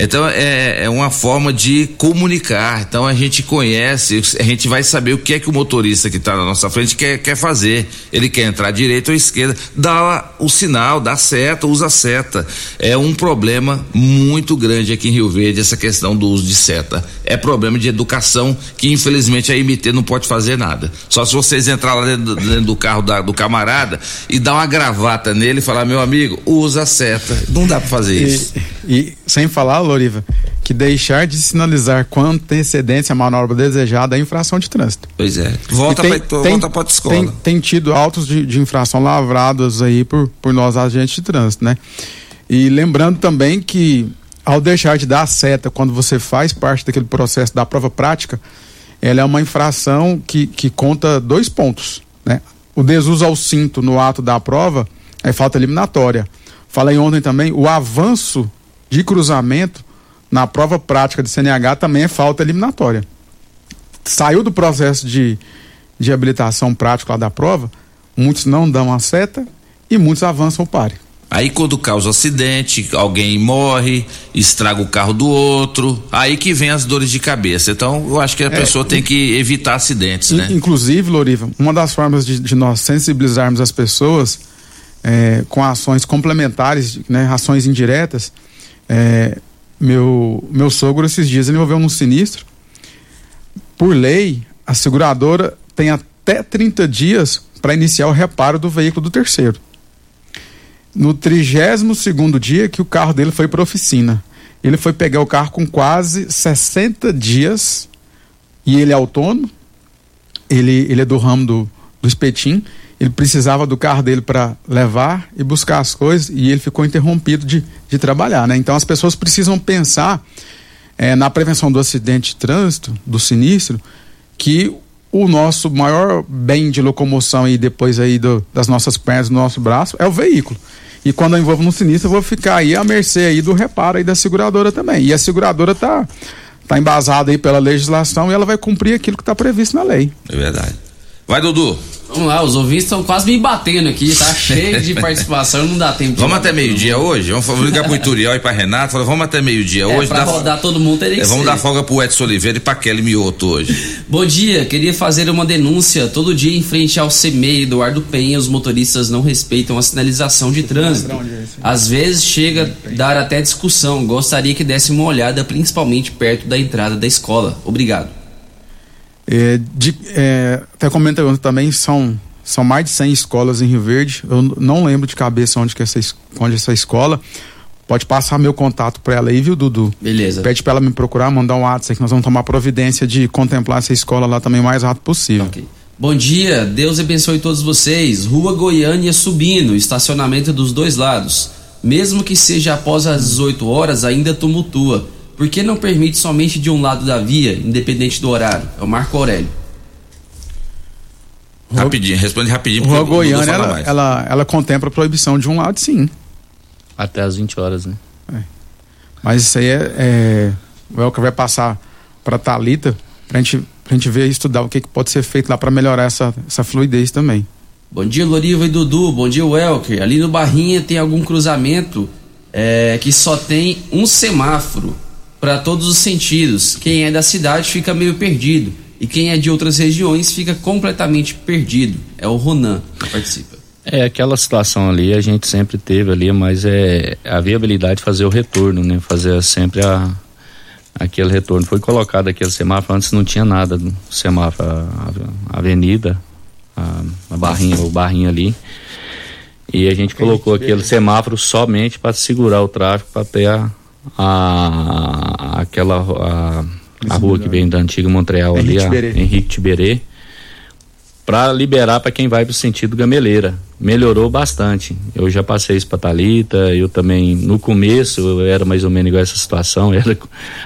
Então é, é, uma forma de comunicar. Então a gente conhece, a gente vai saber o que é que o motorista que está na nossa frente quer, quer fazer. Ele quer entrar à direita ou à esquerda, dá o sinal, dá seta, usa seta. É um problema muito grande aqui em Rio Verde essa questão do uso de seta. É problema de educação que infelizmente a IMT não pode fazer nada. Só se vocês entrar lá dentro, dentro do carro da, do camarada e dar uma gravata nele e falar meu amigo usa seta. Não dá para fazer isso. E, e sem falar Loriva, que deixar de sinalizar com antecedência a manobra desejada é infração de trânsito. Pois é. Volta para a escola. Tem, tem, tido autos de, de, infração lavrados aí por, por nós agentes de trânsito, né? E lembrando também que ao deixar de dar a seta quando você faz parte daquele processo da prova prática, ela é uma infração que, que conta dois pontos, né? O desuso ao cinto no ato da prova é falta eliminatória. Falei ontem também, o avanço de cruzamento na prova prática de CNH também é falta eliminatória. Saiu do processo de, de habilitação prática lá da prova, muitos não dão a seta e muitos avançam o pare. Aí quando causa acidente, alguém morre, estraga o carro do outro, aí que vem as dores de cabeça. Então eu acho que a é, pessoa tem que evitar acidentes, né? Inclusive, Loriva, uma das formas de, de nós sensibilizarmos as pessoas é, com ações complementares, né, ações indiretas, é, meu, meu sogro, esses dias, ele envolveu num sinistro. Por lei, a seguradora tem até 30 dias para iniciar o reparo do veículo do terceiro. No 32 segundo dia que o carro dele foi para oficina. Ele foi pegar o carro com quase 60 dias e ele é autônomo. Ele, ele é do ramo do, do espetim ele precisava do carro dele para levar e buscar as coisas e ele ficou interrompido de, de trabalhar, né? Então as pessoas precisam pensar é, na prevenção do acidente de trânsito, do sinistro, que o nosso maior bem de locomoção e depois aí do, das nossas pernas, do nosso braço, é o veículo. E quando eu envolvo no sinistro, eu vou ficar aí à mercê aí do reparo aí da seguradora também. E a seguradora tá, tá embasada aí pela legislação e ela vai cumprir aquilo que está previsto na lei. É verdade. Vai, Dudu. Vamos lá, os ouvintes estão quase me batendo aqui, tá cheio de participação, não dá tempo de Vamos até meio-dia hoje? Vamos ligar pro Ituriel e pra Renato, falar, vamos até meio-dia é, hoje. Pra rodar todo mundo teria é, Vamos ser. dar folga pro Edson Oliveira e pra Kelly Mioto hoje. Bom dia, queria fazer uma denúncia. Todo dia em frente ao CMEI Eduardo Penha, os motoristas não respeitam a sinalização de trânsito. Às vezes chega a dar até discussão. Gostaria que desse uma olhada, principalmente perto da entrada da escola. Obrigado. É, de, é, até comenta também, são, são mais de 100 escolas em Rio Verde. Eu não lembro de cabeça onde que essa, onde essa escola. Pode passar meu contato para ela aí, viu, Dudu? Beleza. Pede para ela me procurar, mandar um WhatsApp que nós vamos tomar providência de contemplar essa escola lá também o mais rápido possível. Okay. Bom dia, Deus abençoe todos vocês. Rua Goiânia subindo, estacionamento dos dois lados. Mesmo que seja após as 18 horas, ainda tumultua. Por que não permite somente de um lado da via, independente do horário? É o Marco Aurélio. Rapidinho, responde rapidinho. Rua Goiânia, ela, ela, ela, contempla a proibição de um lado, sim. Até as 20 horas, né? É. Mas isso aí é, é o Elker vai passar para Talita para gente, a gente ver e estudar o que, que pode ser feito lá para melhorar essa, essa fluidez também. Bom dia, Loriva e Dudu. Bom dia, Welker. Ali no Barrinha tem algum cruzamento é, que só tem um semáforo para todos os sentidos. Quem é da cidade fica meio perdido e quem é de outras regiões fica completamente perdido. É o Ronan que participa. É aquela situação ali a gente sempre teve ali, mas é a viabilidade de fazer o retorno, né? Fazer sempre a aquele retorno. Foi colocado aquele semáforo antes não tinha nada no semáforo, a, a avenida, a, a barrinha, o barrinho ali. E a gente colocou aquele semáforo somente para segurar o tráfego, para ter a, a, aquela a, a rua que vem da antiga Montreal Henrique ali, Tiberê. Henrique Tiberê, para liberar para quem vai para o sentido Gameleira. Melhorou bastante. Eu já passei isso para Talita, eu também no começo eu era mais ou menos igual essa situação, era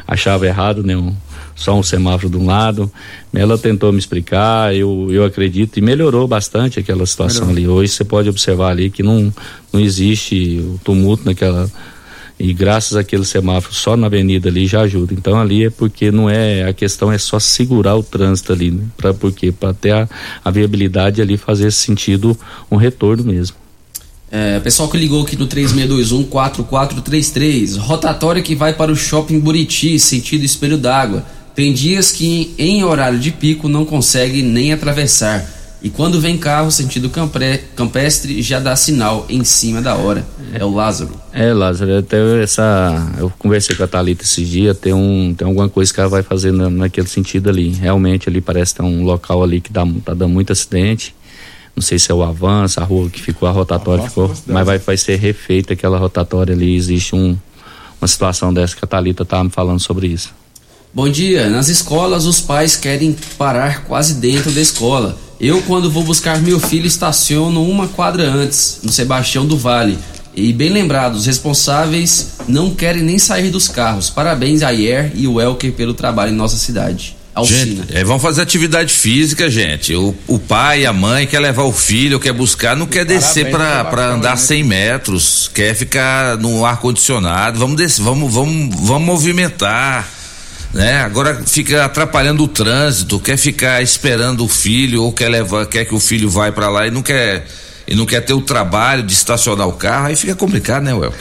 achava errado, né, um, só um semáforo de um lado. Ela tentou me explicar, eu, eu acredito, e melhorou bastante aquela situação Melhorou. ali. Hoje você pode observar ali que não, não existe o tumulto naquela. E graças àquele semáforo só na avenida ali já ajuda. Então ali é porque não é. A questão é só segurar o trânsito ali, né? Pra, porque para ter a, a viabilidade ali fazer sentido um retorno mesmo. É, pessoal que ligou aqui no 3621-4433, rotatória que vai para o shopping Buriti, sentido espelho d'água. Tem dias que em horário de pico não consegue nem atravessar. E quando vem carro sentido campre- campestre, já dá sinal em cima da hora. É o Lázaro. É, Lázaro, até essa. Eu conversei com a Thalita esses dias, tem, um, tem alguma coisa que ela vai fazer na, naquele sentido ali. Realmente ali parece ter um local ali que dá, tá dando muito acidente. Não sei se é o avanço, a rua que ficou, a rotatória ficou, mas vai, vai ser refeita aquela rotatória ali. Existe um, uma situação dessa que a Thalita estava me falando sobre isso. Bom dia. Nas escolas, os pais querem parar quase dentro da escola. Eu, quando vou buscar meu filho, estaciono uma quadra antes, no Sebastião do Vale. E bem lembrado, os responsáveis não querem nem sair dos carros. Parabéns a Ier e o Elker pelo trabalho em nossa cidade. Alcina. Gente, é, vamos fazer atividade física, gente. O, o pai, a mãe quer levar o filho, quer buscar, não quer descer pra, pra andar 100 metros, quer ficar no ar condicionado. Vamos descer, vamos, vamos, vamos movimentar. Né? Agora fica atrapalhando o trânsito, quer ficar esperando o filho ou quer levar, quer que o filho vai pra lá e não quer e não quer ter o trabalho de estacionar o carro, aí fica complicado, né, Well?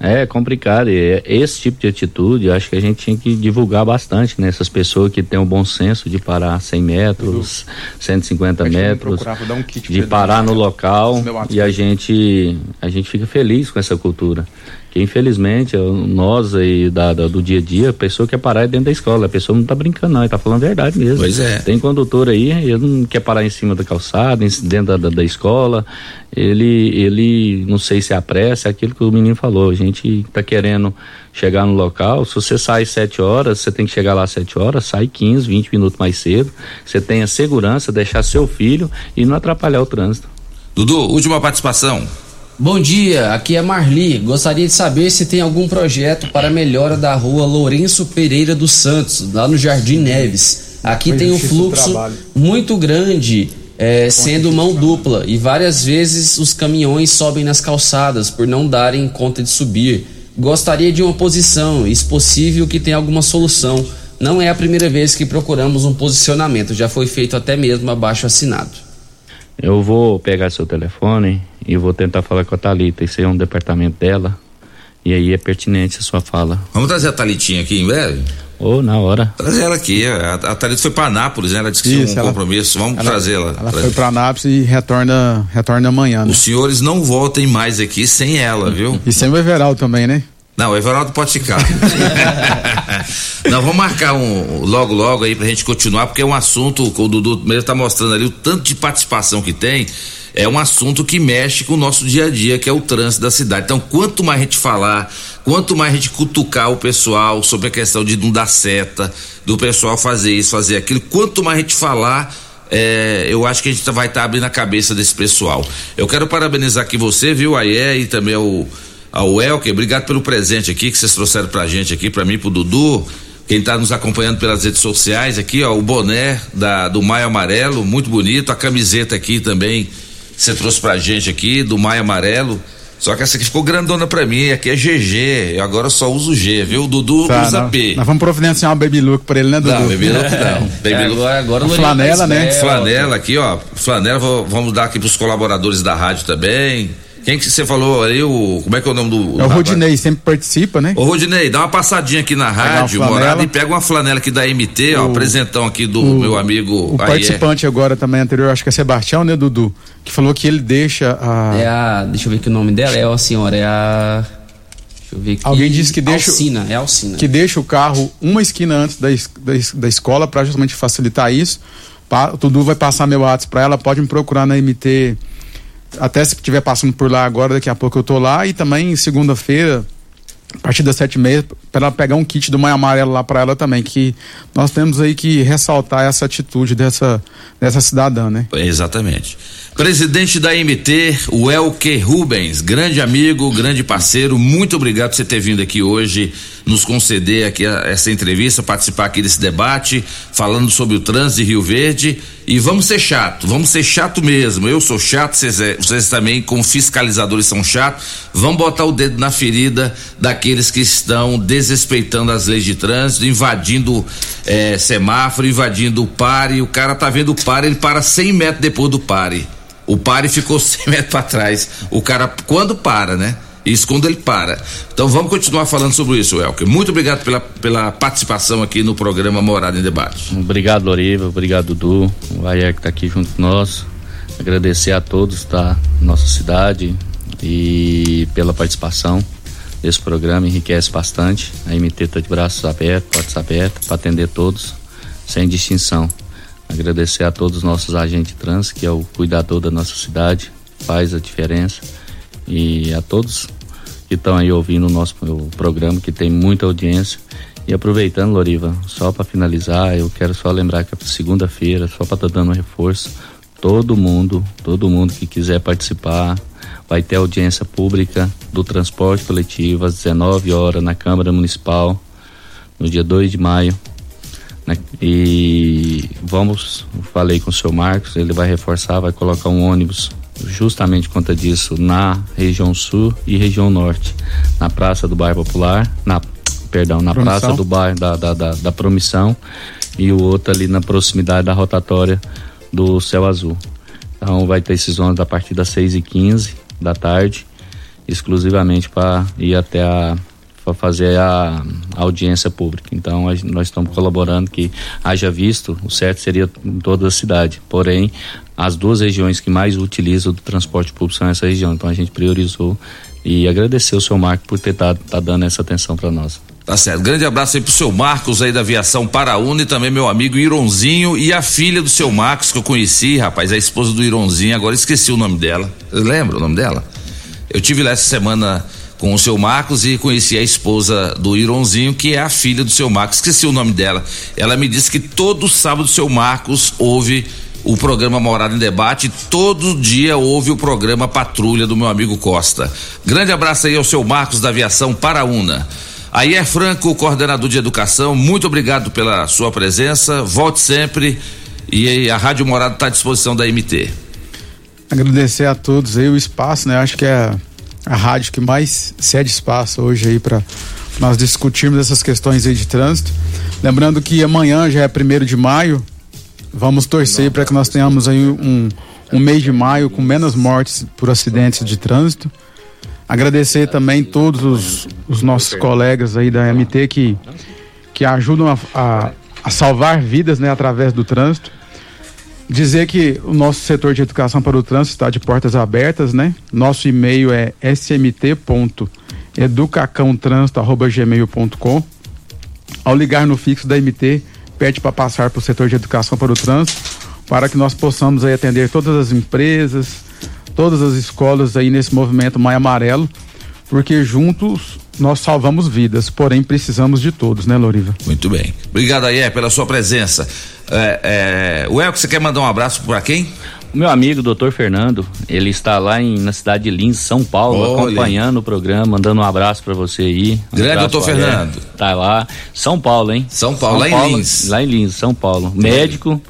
É complicado, e é- esse tipo de atitude acho que a gente tinha que divulgar bastante nessas pessoas que têm o bom senso de parar 100 metros, 150 metros, um de parar no local e a gente a gente fica feliz com essa cultura. Que infelizmente nós aí da, da- do dia a dia, a pessoa quer parar dentro da escola, a pessoa não tá brincando não, ele tá falando a verdade mesmo. Pois é. Tem condutor aí, ele não quer parar em cima da calçada, dentro da, da, da escola. Ele, ele, não sei se é a pressa, é aquilo que o menino falou. A gente tá querendo chegar no local. Se você sai sete horas, você tem que chegar lá às sete horas, sai 15, 20 minutos mais cedo. Você tenha segurança, deixar seu filho e não atrapalhar o trânsito. Dudu, última participação. Bom dia, aqui é Marli. Gostaria de saber se tem algum projeto para a melhora da rua Lourenço Pereira dos Santos, lá no Jardim Neves. Aqui Foi tem um fluxo muito grande, é, sendo mão dupla, e várias vezes os caminhões sobem nas calçadas por não darem conta de subir. Gostaria de uma posição, e se possível que tenha alguma solução. Não é a primeira vez que procuramos um posicionamento, já foi feito até mesmo abaixo assinado. Eu vou pegar seu telefone e vou tentar falar com a Thalita. Isso aí é um departamento dela. E aí é pertinente a sua fala. Vamos trazer a Thalitinha aqui em breve? Ou na hora. Trazer ela aqui. A, a Thalita foi para Anápolis, né? Ela disse que tinha um ela- compromisso. Vamos ela- trazê-la. Ela foi pra Anápolis e retorna, retorna amanhã, né? Os senhores não voltem mais aqui sem ela, viu? E sem o Everaldo também, né? Não, o Everaldo pode ficar. Não, vamos marcar um logo, logo aí pra gente continuar, porque é um assunto, o Dudu mesmo tá mostrando ali, o tanto de participação que tem, é um assunto que mexe com o nosso dia a dia, que é o trânsito da cidade. Então, quanto mais a gente falar, quanto mais a gente cutucar o pessoal sobre a questão de não dar seta, do pessoal fazer isso, fazer aquilo, quanto mais a gente falar, é, eu acho que a gente vai estar abrindo a cabeça desse pessoal. Eu quero parabenizar aqui você, viu, Aie, e também o, ao Elker, obrigado pelo presente aqui que vocês trouxeram pra gente aqui, pra mim, pro Dudu. Quem está nos acompanhando pelas redes sociais aqui, ó, o boné da, do Maio Amarelo, muito bonito, a camiseta aqui também que você trouxe pra gente aqui, do Maio Amarelo. Só que essa aqui ficou grandona pra mim, aqui é GG, eu agora só uso G, viu? O Dudu Tá, usa nós, P. nós vamos providenciar uma baby look pra ele, né, Dudu? Não, baby look não. Baby É, look. agora, flanela, né? Flanela aqui, ó. Flanela, vou- vamos dar aqui pros colaboradores da rádio também. Quem que você falou aí? O, como é que é o nome do. É o rapaz? Rodinei, sempre participa, né? Ô, Rodinei, dá uma passadinha aqui na rádio, morada, e pega uma flanela aqui da MT, ó, O- presentão aqui do o- meu amigo O participante agora também anterior, acho que é Sebastião, né, Dudu? Que falou que ele deixa a. É a. Deixa eu ver que o nome dela é a senhora, é a. Deixa eu ver aqui. Alguém disse que deixa- Alcina, é Alcina. que deixa o carro uma esquina antes da, es- da, es- da escola para justamente facilitar isso. Pa, o Dudu vai passar meu WhatsApp para ela, pode me procurar na MT. Até se estiver passando por lá agora, daqui a pouco eu tô lá. E também segunda-feira, a partir das sete e meia, para ela pegar um kit do Mãe Amarelo lá para ela também, que nós temos aí que ressaltar essa atitude dessa, dessa cidadã, né? Exatamente. Presidente da MT, o Elke Rubens, grande amigo, grande parceiro, muito obrigado por você ter vindo aqui hoje, nos conceder aqui a, essa entrevista, participar aqui desse debate, falando sobre o trânsito de Rio Verde. E vamos ser chato, vamos ser chato mesmo. Eu sou chato, vocês, é, vocês também, como fiscalizadores, são chatos. Vamos botar o dedo na ferida daqueles que estão desrespeitando as leis de trânsito, invadindo é, semáforo, invadindo o pare. O cara tá vendo o pare, ele para 100 metros depois do pare. O pare ficou 100 metros para trás. O cara, quando para, né? Isso quando ele para. Então vamos continuar falando sobre isso, Elker. Muito obrigado pela, pela participação aqui no programa Morada em Debate. Obrigado, Loriva. Obrigado, Dudu. O Ayer que está aqui junto nós. Agradecer a todos da nossa cidade e pela participação. Esse programa enriquece bastante. A MT está de braços abertos, portas abertas, para atender todos, sem distinção. Agradecer a todos os nossos agentes trans, que é o cuidador da nossa cidade, faz a diferença. E a todos que estão aí ouvindo o nosso o programa, que tem muita audiência. E aproveitando, Loriva, só para finalizar, eu quero só lembrar que segunda-feira, só para estar tá dando um reforço, todo mundo, todo mundo que quiser participar, vai ter audiência pública do transporte coletivo às 19 horas na Câmara Municipal, no dia 2 de maio. Né? E vamos, falei com o seu Marcos, ele vai reforçar, vai colocar um ônibus justamente conta disso na região sul e região norte, na Praça do Bairro Popular, na perdão, na promissão. Praça do Bairro da, da, da, da Promissão e o outro ali na proximidade da rotatória do Céu Azul. Então vai ter esses ônibus a partir das 6 e 15 da tarde, exclusivamente para ir até a para fazer a, a, audiência pública. Então a, nós estamos colaborando que haja visto, o certo seria em toda a cidade. Porém, as duas regiões que mais utilizam do transporte público são essa região. Então a gente priorizou e agradecer o seu Marco por ter tá, tá dando essa atenção para nós. Tá certo. Grande abraço aí pro seu Marcos aí da aviação Paraúna e também meu amigo Ironzinho e a filha do seu Marcos que eu conheci, rapaz, a esposa do Ironzinho, agora esqueci o nome dela. Lembra o nome dela? Eu tive lá essa semana com o seu Marcos e conheci a esposa do Ironzinho, que é a filha do seu Marcos. Esqueci o nome dela. Ela me disse que todo sábado o seu Marcos ouve o programa Morada em Debate. Todo dia ouve o programa Patrulha do meu amigo Costa. Grande abraço aí ao seu Marcos da Aviação Paraúna. Aí é Franco, coordenador de educação, muito obrigado pela sua presença. Volte sempre e a Rádio Morada está à disposição da MT. Agradecer a todos aí o espaço, né? Acho que é a rádio que mais cede espaço hoje aí para nós discutirmos essas questões aí de trânsito. Lembrando que amanhã já é primeiro de maio, vamos torcer para que nós tenhamos aí um, um mês de maio com menos mortes por acidentes de trânsito. Agradecer também todos os, os nossos colegas aí da MT que, que ajudam a, a, a salvar vidas né, através do trânsito dizer que o nosso setor de educação para o trânsito está de portas abertas, né? Nosso e-mail é smt.educacãotrânsito.gmail.com Ao ligar no fixo da MT, pede para passar para o setor de educação para o trânsito, para que nós possamos aí atender todas as empresas, todas as escolas aí nesse movimento Maio Amarelo, porque juntos nós salvamos vidas, porém precisamos de todos, né, Loriva? Muito bem. Obrigado, Ayer, pela sua presença. É, é, o Elco, você quer mandar um abraço para quem? Meu amigo, doutor Fernando, ele está lá em, na cidade de Lins, São Paulo, Olha. acompanhando o programa, mandando um abraço para você aí. Um Grande doutor Fernando. Tá lá. São Paulo, hein? São Paulo, São lá Paulo, em Lins. Lá em Lins, São Paulo. Médico,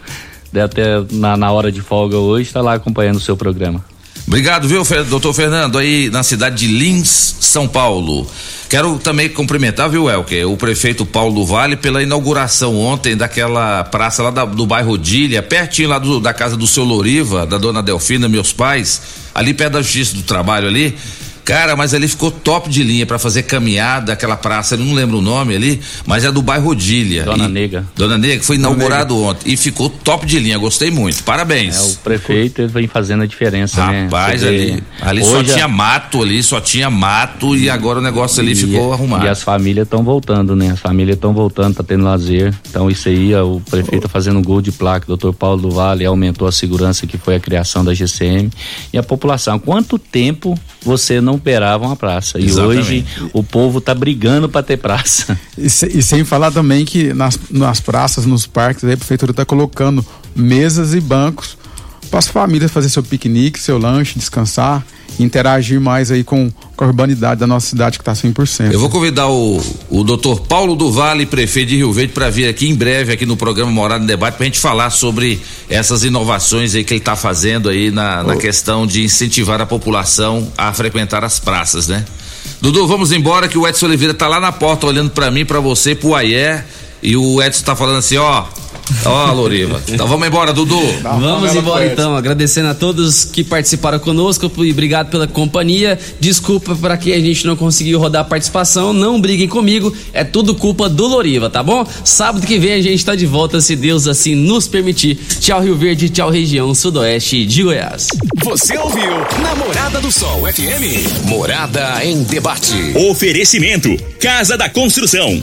até na, na hora de folga hoje, está lá acompanhando o seu programa. Obrigado, viu, doutor Fernando, aí na cidade de Lins, São Paulo. Quero também cumprimentar, viu, Elker, o prefeito Paulo Vale pela inauguração ontem daquela praça lá da, do bairro Odília, pertinho lá do, da casa do seu Loriva, da dona Delfina, meus pais, ali perto da Justiça do Trabalho ali. Cara, mas ali ficou top de linha para fazer caminhada, aquela praça, eu não lembro o nome ali, mas é do bairro Odília. Dona e, Nega. Dona Nega, foi inaugurado ontem e ficou top de linha, gostei muito. Parabéns. É, o prefeito vem fazendo a diferença, Rapaz, né? Rapaz, ali, ali só tinha mato ali, só tinha mato e agora o negócio ali e, ficou arrumado. E as famílias estão voltando, né? As famílias estão voltando, tá tendo lazer. Então isso aí, o prefeito oh. fazendo um gol de placa, doutor Paulo do Vale aumentou a segurança que foi a criação da GCM e a população. Quanto tempo você não não operavam a praça. E Exatamente. hoje o povo está brigando para ter praça. E, se- e sem falar também que nas, nas praças, nos parques, aí a prefeitura está colocando mesas e bancos para as famílias fazer seu piquenique, seu lanche, descansar, interagir mais aí com, com a urbanidade da nossa cidade que está 100%. Eu vou convidar o, o doutor Paulo do Vale, prefeito de Rio Verde, para vir aqui em breve aqui no programa Morada em Debate para a gente falar sobre essas inovações aí que ele está fazendo aí na, na questão de incentivar a população a frequentar as praças, né? Dudu, vamos embora que o Edson Oliveira tá lá na porta olhando para mim, para você, pro Ayer, e o Edson tá falando assim, ó, ó, Loriva. Então vamos embora, Dudu. Vamos embora então, agradecendo a todos que participaram conosco e obrigado pela companhia. Desculpa para que a gente não conseguiu rodar a participação, não briguem comigo, é tudo culpa do Loriva, tá bom? Sábado que vem a gente tá de volta, se Deus assim nos permitir. Tchau Rio Verde, tchau região sudoeste de Goiás. Você ouviu Namorada do Sol FM. Morada em debate. Oferecimento: Casa da Construção,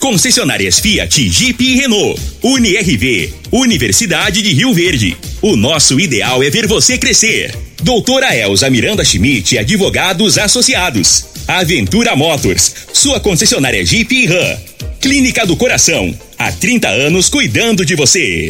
Concessionárias Fiat, Jeep e Renault. UniRV, Universidade de Rio Verde. O nosso ideal é ver você crescer. Doutora Elza Miranda Schmidt, advogados associados. Aventura Motors, sua concessionária Jeep e Ram. Clínica do Coração, há 30 anos cuidando de você.